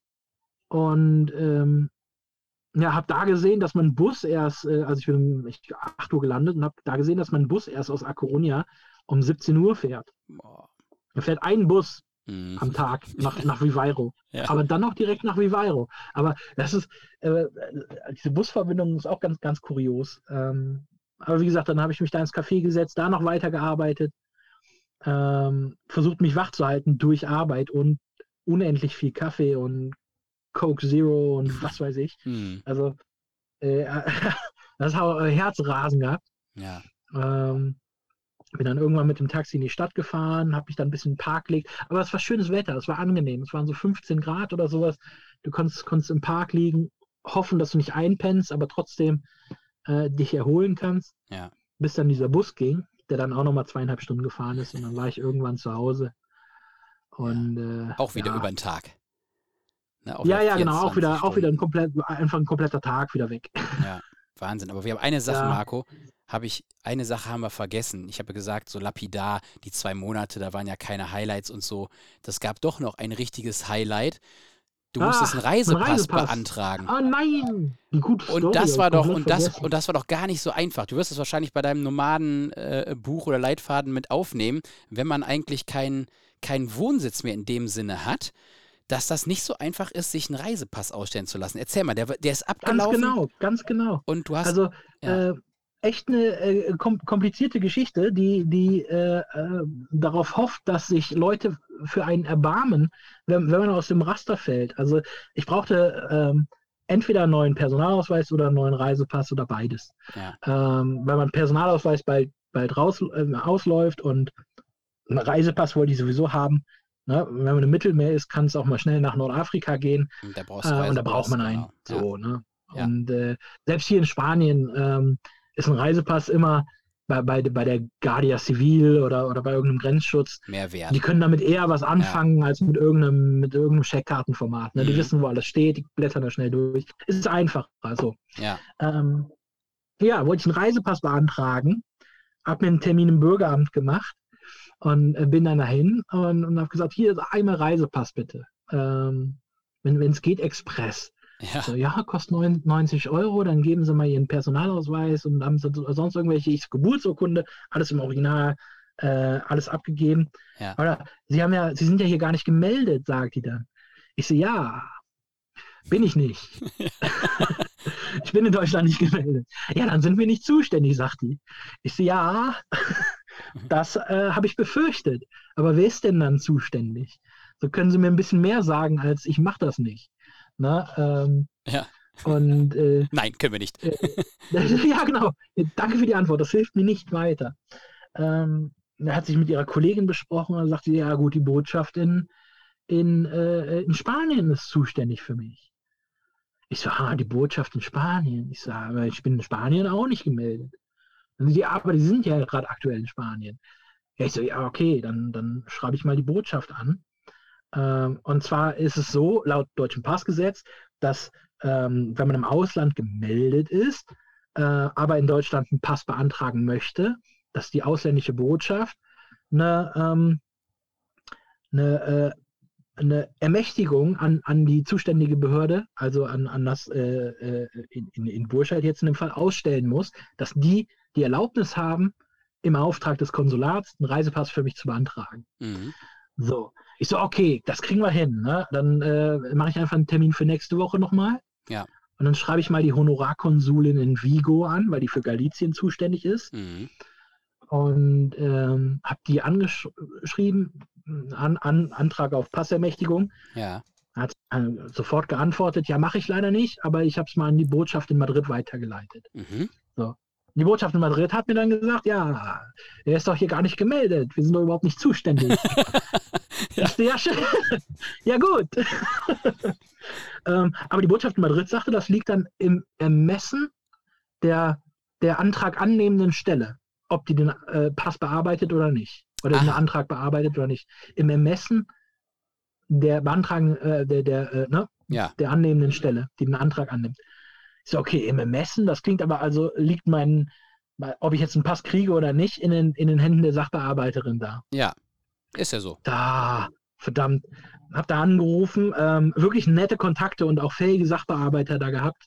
Und ähm, ja, habe da gesehen, dass mein Bus erst, äh, also ich bin ich, 8 Uhr gelandet und habe da gesehen, dass mein Bus erst aus A Coruña um 17 Uhr fährt. Boah. Er fährt ein Bus mhm. am Tag nach, nach Vivairo. ja. Aber dann noch direkt nach Vivairo. Aber das ist, äh, diese Busverbindung ist auch ganz, ganz kurios. Ähm, aber wie gesagt, dann habe ich mich da ins Café gesetzt, da noch weitergearbeitet, ähm, versucht mich wach zu halten durch Arbeit und unendlich viel Kaffee und Coke Zero und was weiß ich. Hm. Also äh, das hat Herzrasen gehabt. Ja. Ähm, bin dann irgendwann mit dem Taxi in die Stadt gefahren, habe mich dann ein bisschen in den Park gelegt. Aber es war schönes Wetter, es war angenehm. Es waren so 15 Grad oder sowas. Du konntest, konntest im Park liegen, hoffen, dass du nicht einpennst, aber trotzdem äh, dich erholen kannst. Ja. Bis dann dieser Bus ging, der dann auch nochmal zweieinhalb Stunden gefahren ist. Und dann war ich irgendwann zu Hause. Und, ja. äh, auch wieder ja. über den Tag. Ne, ja, ja, genau, auch wieder, auch wieder ein komplett, einfach ein kompletter Tag wieder weg. Ja, Wahnsinn. Aber wir haben eine Sache, Marco, habe ich, eine Sache haben wir vergessen. Ich habe gesagt, so lapidar, die zwei Monate, da waren ja keine Highlights und so. Das gab doch noch ein richtiges Highlight. Du ah, musstest einen Reisepass, einen Reisepass, beantragen. Ah nein! Wie gut und das war doch und das und das war doch gar nicht so einfach. Du wirst es wahrscheinlich bei deinem Nomadenbuch äh, oder Leitfaden mit aufnehmen, wenn man eigentlich keinen keinen Wohnsitz mehr in dem Sinne hat, dass das nicht so einfach ist, sich einen Reisepass ausstellen zu lassen. Erzähl mal, der, der ist abgelaufen. Ganz genau, ganz genau. Und du hast also ja. äh, echt eine äh, komplizierte Geschichte, die, die äh, äh, darauf hofft, dass sich Leute für einen erbarmen, wenn, wenn man aus dem Raster fällt. Also ich brauchte ähm, entweder einen neuen Personalausweis oder einen neuen Reisepass oder beides. Ja. Ähm, weil mein Personalausweis bald, bald raus, äh, ausläuft und einen Reisepass wollte ich sowieso haben. Ne? Wenn man im Mittelmeer ist, kann es auch mal schnell nach Nordafrika gehen. Und da, äh, und da braucht man einen. Genau. So, ja. ne? Und äh, selbst hier in Spanien ähm, ist ein Reisepass immer bei, bei, bei der Guardia Civil oder, oder bei irgendeinem Grenzschutz. Mehr wert. Die können damit eher was anfangen ja. als mit irgendeinem, mit irgendeinem Checkkartenformat. Ne? Die mhm. wissen, wo alles steht, die blättern da schnell durch. Es ist einfach. Also, ja. Ähm, ja, wollte ich einen Reisepass beantragen, habe mir einen Termin im Bürgeramt gemacht und äh, bin dann dahin und, und habe gesagt, hier einmal Reisepass bitte. Ähm, wenn es geht, Express. Ja. So, ja, kostet 90 Euro, dann geben Sie mal Ihren Personalausweis und haben Sie sonst irgendwelche Geburtsurkunde, alles im Original, äh, alles abgegeben. Ja. Oder Sie haben ja, Sie sind ja hier gar nicht gemeldet, sagt die dann. Ich so, ja, bin ich nicht. ich bin in Deutschland nicht gemeldet. Ja, dann sind wir nicht zuständig, sagt die. Ich so, ja, das äh, habe ich befürchtet. Aber wer ist denn dann zuständig? So können Sie mir ein bisschen mehr sagen, als ich mache das nicht. Na, ähm, ja. Und, äh, Nein, können wir nicht. Äh, ja, genau. Danke für die Antwort. Das hilft mir nicht weiter. Ähm, er hat sich mit ihrer Kollegin besprochen und sagte, ja gut, die Botschaft in, in, äh, in Spanien ist zuständig für mich. Ich so, ah, die Botschaft in Spanien. Ich sage, aber ich bin in Spanien auch nicht gemeldet. Die, aber die sind ja gerade aktuell in Spanien. Ja, ich so, ja, okay, dann, dann schreibe ich mal die Botschaft an. Ähm, und zwar ist es so, laut deutschem Passgesetz, dass ähm, wenn man im Ausland gemeldet ist, äh, aber in Deutschland einen Pass beantragen möchte, dass die ausländische Botschaft eine, ähm, eine, äh, eine Ermächtigung an, an die zuständige Behörde, also an, an das äh, in, in, in Burscheid jetzt in dem Fall ausstellen muss, dass die die Erlaubnis haben, im Auftrag des Konsulats einen Reisepass für mich zu beantragen. Mhm. So, ich so, okay, das kriegen wir hin. Ne? Dann äh, mache ich einfach einen Termin für nächste Woche nochmal. Ja. Und dann schreibe ich mal die Honorarkonsulin in Vigo an, weil die für Galizien zuständig ist. Mhm. Und ähm, habe die angeschrieben, an, an, Antrag auf Passermächtigung. Ja. Hat äh, sofort geantwortet, ja, mache ich leider nicht, aber ich habe es mal an die Botschaft in Madrid weitergeleitet. Mhm. So. Die Botschaft in Madrid hat mir dann gesagt, ja, er ist doch hier gar nicht gemeldet. Wir sind doch überhaupt nicht zuständig. ja. ja, ja, gut. ähm, aber die Botschaft in Madrid sagte, das liegt dann im Ermessen der, der Antrag annehmenden Stelle, ob die den äh, Pass bearbeitet oder nicht. oder Aha. den Antrag bearbeitet oder nicht. Im Ermessen der beantragen, äh, der, der, äh, ne, Ja. der annehmenden Stelle, die den Antrag annimmt. Ich so, okay, im Ermessen, das klingt aber also, liegt mein, ob ich jetzt einen Pass kriege oder nicht, in den, in den Händen der Sachbearbeiterin da. Ja. Ist ja so. Da, verdammt. Hab da angerufen, ähm, wirklich nette Kontakte und auch fähige Sachbearbeiter da gehabt.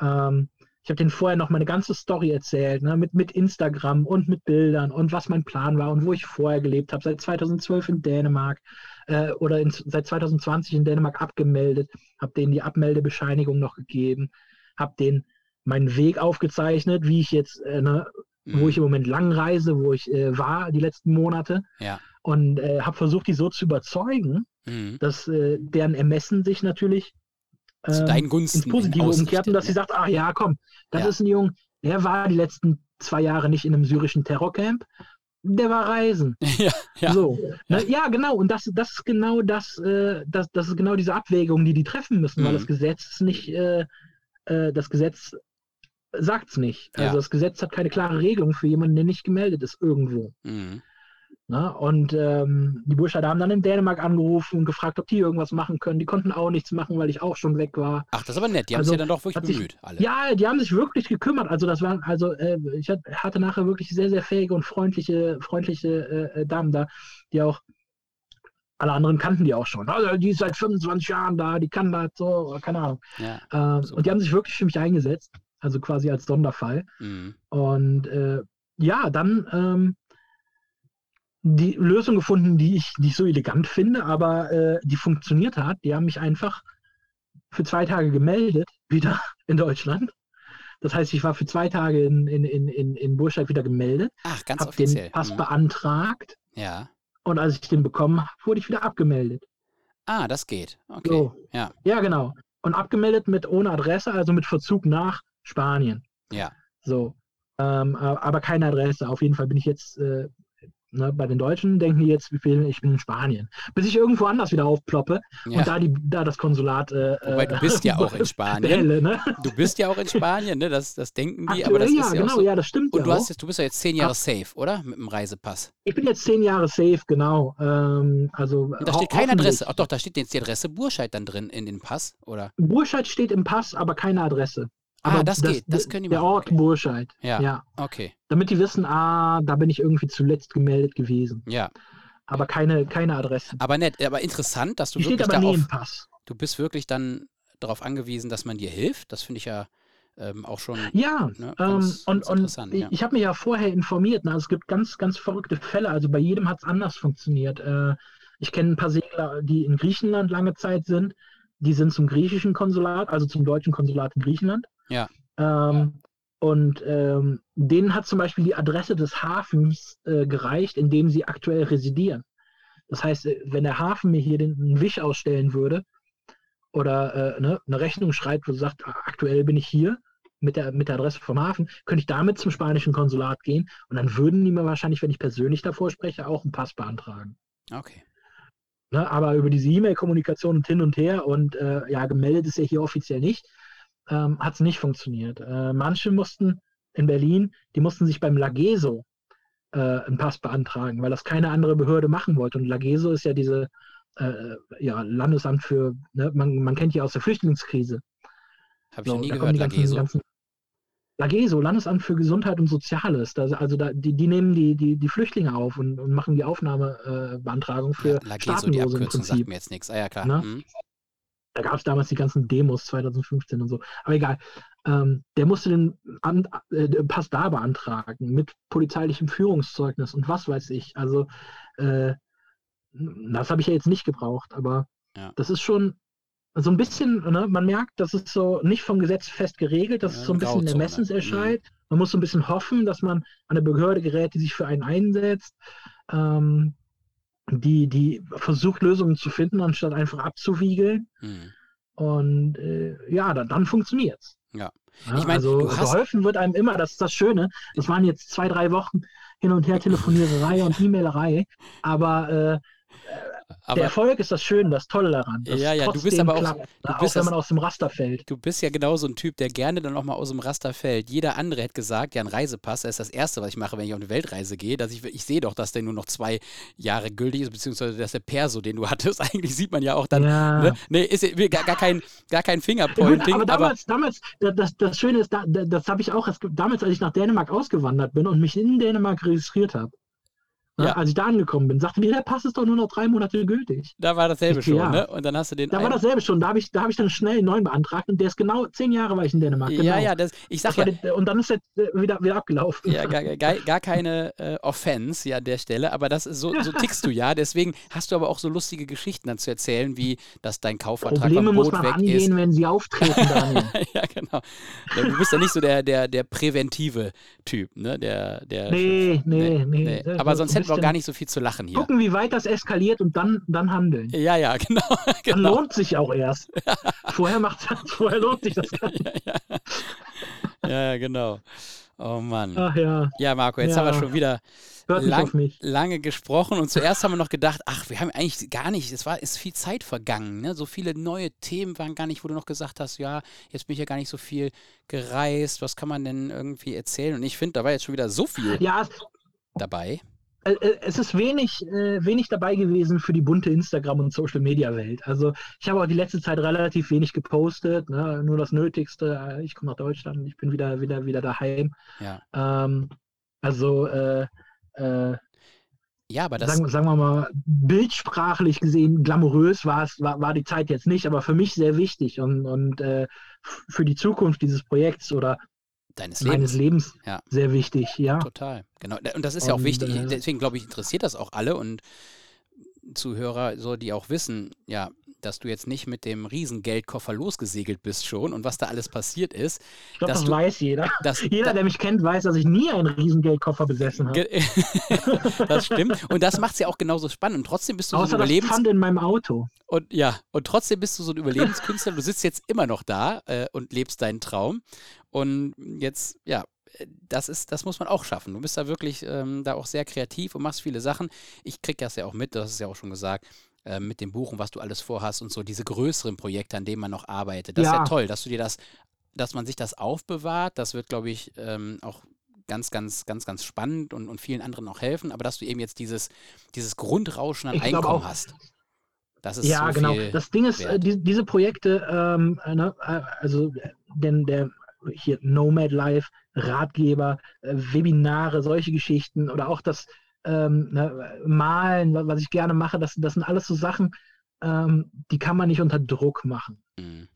Ähm, ich habe denen vorher noch meine ganze Story erzählt, ne, mit, mit Instagram und mit Bildern und was mein Plan war und wo ich vorher gelebt habe, seit 2012 in Dänemark äh, oder in, seit 2020 in Dänemark abgemeldet, habe denen die Abmeldebescheinigung noch gegeben, habe denen meinen Weg aufgezeichnet, wie ich jetzt, äh, ne, wo Mhm. ich im Moment lang reise, wo ich äh, war die letzten Monate Ja. und äh, habe versucht, die so zu überzeugen, Mhm. dass äh, deren Ermessen sich natürlich Zu ähm, deinen Gunsten. ins Positive umkehrt und dass sie sagt, ach ja, komm, das Ja. ist ein Junge, der war die letzten zwei Jahre nicht in einem syrischen Terrorcamp, der war reisen. ja, ja. So, ne? ja, genau, und das, das ist genau das, äh, das, das ist genau diese Abwägung, die die treffen müssen, weil Mhm. das Gesetz ist nicht, äh, äh, das Gesetz sagt es nicht. Also Ja. das Gesetz hat keine klare Regelung für jemanden, der nicht gemeldet ist irgendwo. Mhm. Ne? Und ähm, die Burscheider haben dann in Dänemark angerufen und gefragt, ob die irgendwas machen können. Die konnten auch nichts machen, weil ich auch schon weg war. Ach, das ist aber nett. Die haben Also, sich ja dann doch wirklich hat sich- bemüht, alle. Ja, die haben sich wirklich gekümmert. Also das waren, also äh, ich hat- hatte nachher wirklich sehr, sehr fähige und freundliche, freundliche äh, äh, Damen da, die auch alle anderen kannten die auch schon. Also die ist seit 25 Jahren da, die kann das so, keine Ahnung. Ja. Ähm, und die haben sich wirklich für mich eingesetzt, also quasi als Sonderfall. Mhm. Und äh, ja, dann ähm, die Lösung gefunden, die ich nicht so elegant finde, aber äh, die funktioniert hat. Die haben mich einfach für zwei Tage gemeldet, wieder in Deutschland. Das heißt, ich war für zwei Tage in, in, in, in, Burscheid wieder gemeldet, Ach, ganz habe offiziell. den Pass Mhm. beantragt Ja. Und als ich den bekommen habe, wurde ich wieder abgemeldet. Ah, das geht. Okay. So. Ja. Ja, genau. Und abgemeldet mit ohne Adresse, also mit Verzug nach Spanien. Ja. So. Ähm, aber keine Adresse. Auf jeden Fall bin ich jetzt äh, ne, bei den Deutschen, denken die jetzt, ich bin, ich bin in Spanien. Bis ich irgendwo anders wieder aufploppe ja. und da, die, da das Konsulat. Äh, Wobei du bist ja auch in Spanien. Bälle, ne? Du bist ja auch in Spanien, ne? Das, das denken die, Aktuell, aber das ja, ist ja genau, so. ja, das stimmt Und ja du, hast jetzt, du bist ja jetzt zehn Jahre safe, oder? Mit dem Reisepass. Ich bin jetzt zehn Jahre safe, genau. Ähm, also Und da steht keine. Adresse. Ach doch, da steht jetzt die Adresse Burscheid dann drin in den Pass, oder? Burscheid steht im Pass, aber keine Adresse. Ah, Aber das geht, das können die Der machen, Ort okay. Burscheid. Ja. ja. Okay. Damit die wissen, ah, da bin ich irgendwie zuletzt gemeldet gewesen. Ja. Aber keine, keine Adresse. Aber nett, aber interessant, dass du Die wirklich aber da nie im auf, Pass. du bist wirklich dann darauf angewiesen, dass man dir hilft. Das finde ich ja ähm, auch schon. Ja, Ne, ähm, und, und interessant, ich, ja. ich habe mich ja vorher informiert. Ne? Es gibt ganz, ganz verrückte Fälle. Also bei jedem hat es anders funktioniert. Äh, ich kenne ein paar Segler, die in Griechenland lange Zeit sind. Die sind zum griechischen Konsulat, also zum deutschen Konsulat in Griechenland. Ja. Ähm, und ähm, denen hat zum Beispiel die Adresse des Hafens äh, gereicht, in dem sie aktuell residieren. Das heißt, äh, wenn der Hafen mir hier den, einen Wisch ausstellen würde oder äh, ne, eine Rechnung schreibt, wo sagt, ah, aktuell bin ich hier mit der, mit der Adresse vom Hafen, könnte ich damit zum spanischen Konsulat gehen und dann würden die mir wahrscheinlich, wenn ich persönlich davor spreche, auch einen Pass beantragen. Okay. Ne, aber über diese E-Mail-Kommunikation und hin und her und äh, ja, gemeldet ist ja hier offiziell nicht, ähm, hat es nicht funktioniert. Äh, manche mussten in Berlin, die mussten sich beim Lageso äh, einen Pass beantragen, weil das keine andere Behörde machen wollte. Und Lageso ist ja diese äh, ja, Landesamt für, ne, man, man kennt ja aus der Flüchtlingskrise. Habe ich So, nie gehört, die ganzen, Lageso. ganzen Lageso, Landesamt für Gesundheit und Soziales. Das, also da, die, die nehmen die, die, die Flüchtlinge auf und, und machen die Aufnahmebeantragung äh, für Ja, Lageso, die Staatenlose im Abkürzung sagt Prinzip. mir jetzt nichts. Ah ja, klar. Ne? Mhm. Da gab es damals die ganzen Demos 2015 und so. Aber egal. Ähm, der musste den An äh, Pass da beantragen mit polizeilichem Führungszeugnis und was weiß ich. Also äh, das habe ich ja jetzt nicht gebraucht, aber Ja. das ist schon so ein bisschen, ne, man merkt, das ist so nicht vom Gesetz fest geregelt, das Ja, ist so ein bisschen Grauzone. Ermessensentscheid. Man muss so ein bisschen hoffen, dass man an eine Behörde gerät, die sich für einen einsetzt, ähm, die, die versucht, Lösungen zu finden, anstatt einfach abzuwiegeln. Mhm. Und äh, ja, dann, dann funktioniert's. Ja. Ja, Ich mein, also hast- geholfen wird einem immer, das ist das Schöne. Das waren jetzt zwei, drei Wochen hin und her Telefoniererei und E-Mailerei, aber äh, Aber der Erfolg ist das Schöne, das Tolle daran. Ja, ja, du bist aber auch, klappt, du auch bist wenn man aus dem Raster fällt. Du bist ja genau so ein Typ, der gerne dann auch mal aus dem Raster fällt. Jeder andere hätte gesagt, ja, ein Reisepass ist das Erste, was ich mache, wenn ich auf eine Weltreise gehe. Dass ich, ich sehe doch, dass der nur noch zwei Jahre gültig ist, beziehungsweise dass der Perso, den du hattest, eigentlich sieht man ja auch dann. Ja. Ne? Nee, ist gar, gar, kein, gar kein Fingerpointing. aber damals, aber damals das, das Schöne ist, das, das habe ich auch, damals, als ich nach Dänemark ausgewandert bin und mich in Dänemark registriert habe, ja. Als ich da angekommen bin, sagte mir, der Pass ist doch nur noch drei Monate gültig. Da war dasselbe ich, schon, ja. ne? Und dann hast du den. Da war dasselbe schon. Da habe ich, hab ich dann schnell einen neuen beantragt und der ist genau zehn Jahre war ich in Dänemark. Genau. Ja, ja, das, ich sag ja. Den, und dann ist er äh, wieder, wieder abgelaufen. Ja, gar, gar, gar keine äh, Offense ja, an der Stelle, aber das ist so, so tickst du ja. Deswegen hast du aber auch so lustige Geschichten dann zu erzählen, wie dass dein Kaufvertrag Probleme beim Boot muss man weg angehen, ist. wenn sie auftreten, Daniel. ja, genau. Du bist ja nicht so der, der, der präventive Typ, ne? Der, der, nee, nee, nee, nee. Aber sonst hätten wir auch gar nicht so viel zu lachen hier. Gucken, wie weit das eskaliert und dann, dann handeln. Ja, ja, genau. genau. Dann lohnt sich auch erst. vorher, macht, vorher lohnt sich das gar nicht. Ja, ja. ja, genau. Oh Mann. Ach ja. Ja, Marco, jetzt ja. haben wir schon wieder lang, lange gesprochen und zuerst haben wir noch gedacht, ach, wir haben eigentlich gar nicht, es war, ist viel Zeit vergangen, ne? so viele neue Themen waren gar nicht, wo du noch gesagt hast, ja, jetzt bin ich ja gar nicht so viel gereist, was kann man denn irgendwie erzählen? Und ich finde, da war jetzt schon wieder so viel ja. dabei. Äh, äh, es ist wenig, äh, wenig dabei gewesen für die bunte Instagram- und Social-Media-Welt. Also ich habe auch die letzte Zeit relativ wenig gepostet, ne? nur das Nötigste. Ich komme nach Deutschland, ich bin wieder, wieder, wieder daheim. Ja. Ähm, also äh, äh, ja, aber das. Sagen, sagen, wir mal, bildsprachlich gesehen, glamourös war es, war, war die Zeit jetzt nicht, aber für mich sehr wichtig und, und äh, für die Zukunft dieses Projekts oder deines Lebens, Lebens ja. sehr wichtig, ja. Total, genau. Und das ist ja auch wichtig. Äh, Deswegen glaube ich, interessiert das auch alle und Zuhörer, so die auch wissen, ja, dass du jetzt nicht mit dem Riesengeldkoffer losgesegelt bist schon und was da alles passiert ist. Ich glaube, das du, weiß jeder. Dass, jeder, der mich kennt, weiß, dass ich nie einen Riesengeldkoffer besessen habe. das stimmt. Und das macht es ja auch genauso spannend. Und trotzdem bist du Außer so ein Überlebens... Das Pfand in meinem Auto. Und ja, und trotzdem bist du so ein Überlebenskünstler. Du sitzt jetzt immer noch da äh, und lebst deinen Traum. Und jetzt, ja, das ist, das muss man auch schaffen. Du bist da wirklich ähm, da auch sehr kreativ und machst viele Sachen. Ich kriege das ja auch mit, das ist ja auch schon gesagt, äh, mit dem Buch und was du alles vorhast und so diese größeren Projekte, an denen man noch arbeitet. Das ja. ist ja toll, dass du dir das, dass man sich das aufbewahrt. Das wird, glaube ich, ähm, auch ganz, ganz, ganz, ganz spannend und, und vielen anderen auch helfen. Aber dass du eben jetzt dieses, dieses Grundrauschen an ich Einkommen hast. Das ist ja, so genau. Das Ding ist, äh, die, diese Projekte, ähm, ne, äh, also denn der hier Nomad Life, Ratgeber, äh, Webinare, solche Geschichten oder auch das ähm, ne, Malen, was ich gerne mache, das, das sind alles so Sachen, ähm, die kann man nicht unter Druck machen. Mhm.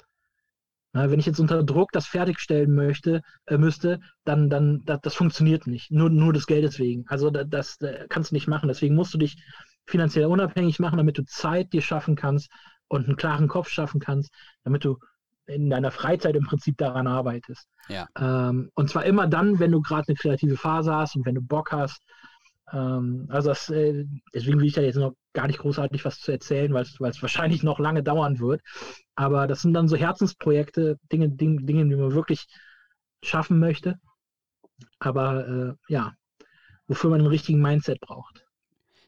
Na, wenn ich jetzt unter Druck das fertigstellen möchte, äh, müsste, dann, dann das, das, funktioniert nicht. Nur, nur des Geldes wegen. Also das, das, kannst du nicht machen. Deswegen musst du dich finanziell unabhängig machen, damit du Zeit dir schaffen kannst und einen klaren Kopf schaffen kannst, damit du in deiner Freizeit im Prinzip daran arbeitest. Ja. Ähm, und zwar immer dann, wenn du gerade eine kreative Phase hast und wenn du Bock hast. Ähm, also das, äh, deswegen will ich da jetzt noch gar nicht großartig was zu erzählen, weil es wahrscheinlich noch lange dauern wird. Aber das sind dann so Herzensprojekte, Dinge, Dinge, Dinge die man wirklich schaffen möchte. Aber äh, ja, wofür man einen richtigen Mindset braucht.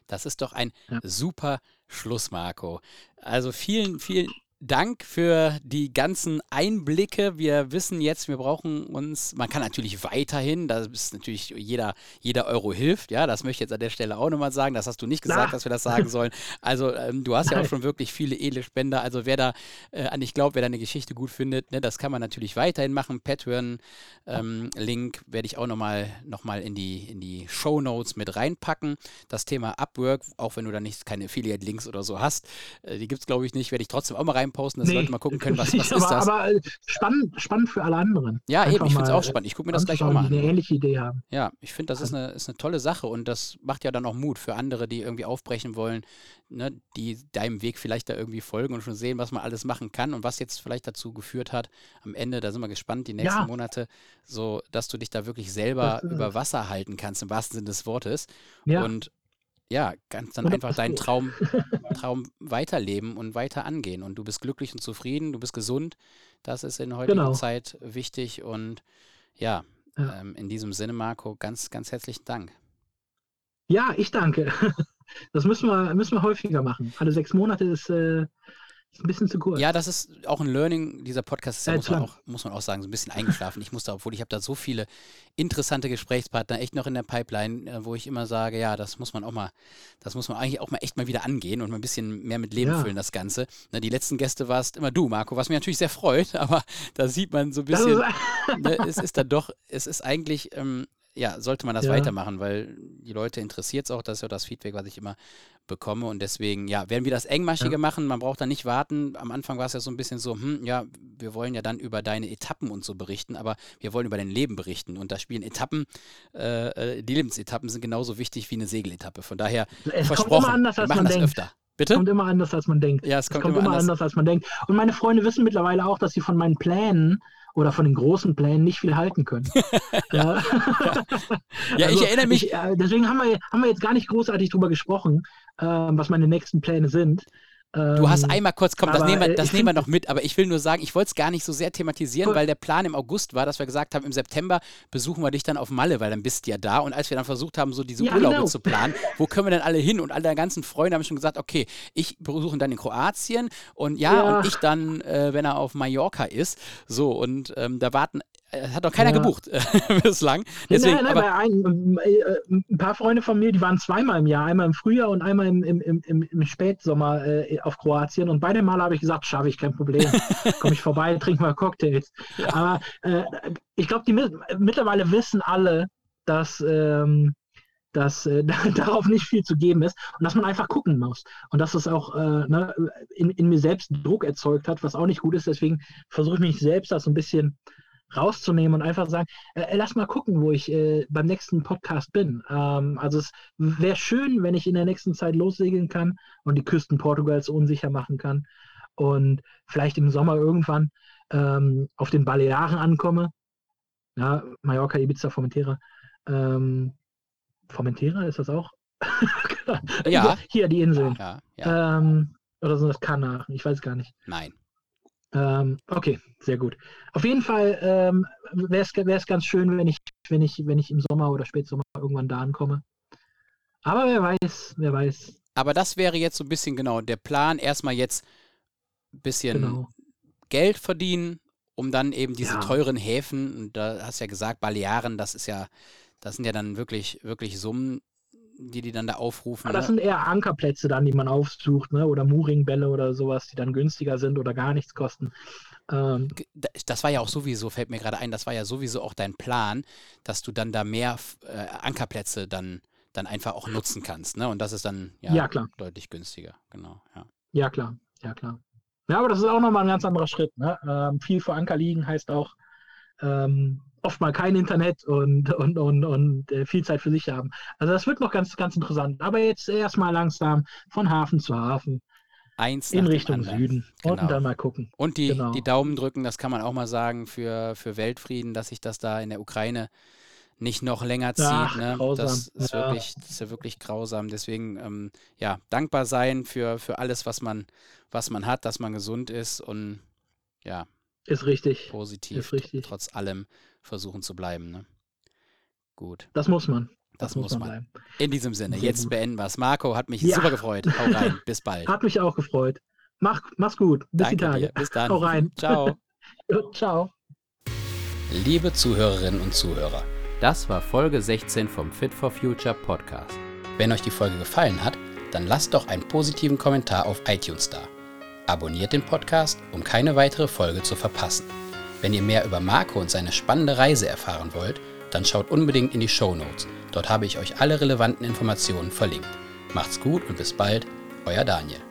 Das ist doch ein ja. super Schluss, Marco. Also vielen, vielen Dank für die ganzen Einblicke. Wir wissen jetzt, wir brauchen uns, man kann natürlich weiterhin, da ist natürlich jeder, jeder Euro hilft, ja, das möchte ich jetzt an der Stelle auch nochmal sagen, das hast du nicht gesagt, Na. dass wir das sagen sollen. Also ähm, du hast ja auch schon wirklich viele edle Spender, also wer da äh, an dich glaubt, wer deine Geschichte gut findet, ne, das kann man natürlich weiterhin machen. Patreon-Link ähm, werde ich auch nochmal noch mal in die, in die Show Notes mit reinpacken. Das Thema Upwork, auch wenn du da nicht keine Affiliate-Links oder so hast, äh, die gibt es glaube ich nicht, werde ich trotzdem auch mal rein posten, dass nee, Leute mal gucken können, was, was aber, ist das. Aber äh, spannend, spannend für alle anderen. Ja, Einfach eben, ich finde es auch spannend. Ich gucke mir das gleich auch mal an. Eine ähnliche Idee haben. Ja, ich finde, das ist eine, ist eine tolle Sache und das macht ja dann auch Mut für andere, die irgendwie aufbrechen wollen, ne, die deinem Weg vielleicht da irgendwie folgen und schon sehen, was man alles machen kann und was jetzt vielleicht dazu geführt hat. Am Ende, da sind wir gespannt, die nächsten ja. Monate, so dass du dich da wirklich selber über Wasser halten kannst, im wahrsten Sinne des Wortes. Ja. Und ja, kannst dann einfach deinen Traum, Traum weiterleben und weiter angehen. Und du bist glücklich und zufrieden, du bist gesund. Das ist in heutiger genau. Zeit wichtig. Und ja, ja. Ähm, in diesem Sinne, Marco, ganz, ganz herzlichen Dank. Ja, ich danke. Das müssen wir, müssen wir häufiger machen. Alle sechs Monate ist, äh, ist ein bisschen zu kurz. Ja, das ist auch ein Learning. Dieser Podcast ist ja, Ja, muss, man auch, muss man auch sagen, so ein bisschen eingeschlafen. Ich musste, obwohl ich habe da so viele interessante Gesprächspartner echt noch in der Pipeline, äh, wo ich immer sage, ja, das muss man auch mal, das muss man eigentlich auch mal echt mal wieder angehen und mal ein bisschen mehr mit Leben Ja. füllen, das Ganze. Na, die letzten Gäste warst immer du, Marco, was mich natürlich sehr freut, aber da sieht man so ein bisschen, ist, ne, es ist dann doch, es ist eigentlich, ähm, ja, sollte man das Ja. weitermachen, weil die Leute interessiert es auch, das ist ja das Feedback, was ich immer bekomme und deswegen, ja, werden wir das engmaschiger Ja. machen, man braucht da nicht warten. Am Anfang war es ja so ein bisschen so, hm, ja, wir wollen ja dann über deine Etappen und so berichten, aber wir wollen über dein Leben berichten und da spielen Etappen, äh, äh, die Lebensetappen sind genauso wichtig wie eine Segeletappe. Von daher es kommt versprochen, immer anders, wir als machen man das denkt. öfter. Bitte? kommt immer anders, als man denkt. Ja, es kommt, Es kommt immer anders, als man denkt. Und meine Freunde wissen mittlerweile auch, dass sie von meinen Plänen oder von den großen Plänen nicht viel halten können. ja. Ja, Also, ich erinnere mich, Ich, äh, deswegen haben wir, haben wir jetzt gar nicht großartig drüber gesprochen, ähm, was meine nächsten Pläne sind. Du hast Ähm, einmal kurz, komm, das nehmen wir, äh, das nehmen wir noch mit, aber ich will nur sagen, ich wollte es gar nicht so sehr thematisieren, weil der Plan im August war, dass wir gesagt haben, im September besuchen wir dich dann auf Malle, weil dann bist du ja da. Und als wir dann versucht haben, so diese Ja, Urlaube genau. zu planen, wo können wir denn alle hin? Und alle deine ganzen Freunde haben schon gesagt, okay, ich besuche ihn dann in Kroatien und ja, Ja. und ich dann, äh, wenn er auf Mallorca ist. So, und ähm, da warten, hat noch keiner Ja. gebucht bislang. Deswegen, nein, nein, aber, ein, äh, ein paar Freunde von mir, die waren zweimal im Jahr, einmal im Frühjahr und einmal im, im, im, im, Spätsommer äh, auf Kroatien. Und beide Male habe ich gesagt, schaffe ich, kein Problem. Komme ich vorbei, trinke mal Cocktails. Aber äh, ich glaube, die mit- mittlerweile wissen alle, dass, ähm, dass äh, darauf nicht viel zu geben ist und dass man einfach gucken muss. Und dass es auch äh, ne, in, in mir selbst Druck erzeugt hat, was auch nicht gut ist. Deswegen versuche ich mich selbst das so ein bisschen rauszunehmen und einfach sagen, äh, lass mal gucken, wo ich äh, beim nächsten Podcast bin. Ähm, also es wäre schön, wenn ich in der nächsten Zeit lossegeln kann und die Küsten Portugals unsicher machen kann und vielleicht im Sommer irgendwann ähm, auf den Balearen ankomme. Ja, Mallorca, Ibiza, Formentera. Ähm, Formentera ist das auch? Ja. Hier, die Inseln. ja, ja, Ähm, oder sind das Kanaren? Ich weiß gar nicht. nein. Ähm, okay, sehr gut. Auf jeden Fall ähm, wäre es ganz schön, wenn ich, wenn, ich, wenn ich im Sommer oder Spätsommer irgendwann da ankomme. Aber wer weiß, wer weiß. Aber das wäre jetzt so ein bisschen genau der Plan, erstmal jetzt ein bisschen Genau. Geld verdienen, um dann eben diese Ja. teuren Häfen, und da hast du ja gesagt, Balearen, das ist ja, das sind ja dann wirklich, wirklich Summen, die die dann da aufrufen. Aber das ne? sind eher Ankerplätze dann, die man aufsucht, ne? Oder Mooringbälle oder sowas, die dann günstiger sind oder gar nichts kosten. Ähm, Das war ja auch sowieso, fällt mir gerade ein, das war ja sowieso auch dein Plan, dass du dann da mehr äh, Ankerplätze dann, dann einfach auch nutzen kannst. Ne? Und das ist dann ja, Ja, klar. deutlich günstiger. Genau, ja. ja, klar, ja, klar. Ja, aber das ist auch nochmal ein ganz anderer Schritt. Ne? Ähm, viel vor Anker liegen heißt auch ähm, oft mal kein Internet und, und, und, und äh, viel Zeit für sich haben. Also das wird noch ganz, ganz interessant. Aber jetzt erstmal langsam von Hafen zu Hafen Eins in Richtung. Süden Genau. und dann mal gucken. Und die, Genau. die Daumen drücken, das kann man auch mal sagen, für, für Weltfrieden, dass sich das da in der Ukraine nicht noch länger zieht. Ach, ne? Das ist, Ja. wirklich, das ist ja wirklich grausam. Deswegen, ähm, ja, dankbar sein für, für alles, was man, was man hat, dass man gesund ist und ja, Ist richtig. positiv Ist richtig. trotz allem versuchen zu bleiben. Ne? Gut, Das muss man. das, muss man. bleiben. In diesem Sinne, Sehr jetzt gut. beenden wir es. Marco, hat mich Ja. super gefreut. Hau rein, bis bald. Hat mich auch gefreut. Mach, mach's gut. Bis die Danke Tage. dir. Bis dann. Hau rein. Ciao. Ciao. Liebe Zuhörerinnen und Zuhörer, das war Folge 16 vom Fit for Future Podcast. Wenn euch die Folge gefallen hat, dann lasst doch einen positiven Kommentar auf iTunes da. Abonniert den Podcast, um keine weitere Folge zu verpassen. Wenn ihr mehr über Marco und seine spannende Reise erfahren wollt, dann schaut unbedingt in die Show Notes. Dort habe ich euch alle relevanten Informationen verlinkt. Macht's gut und bis bald, euer Daniel.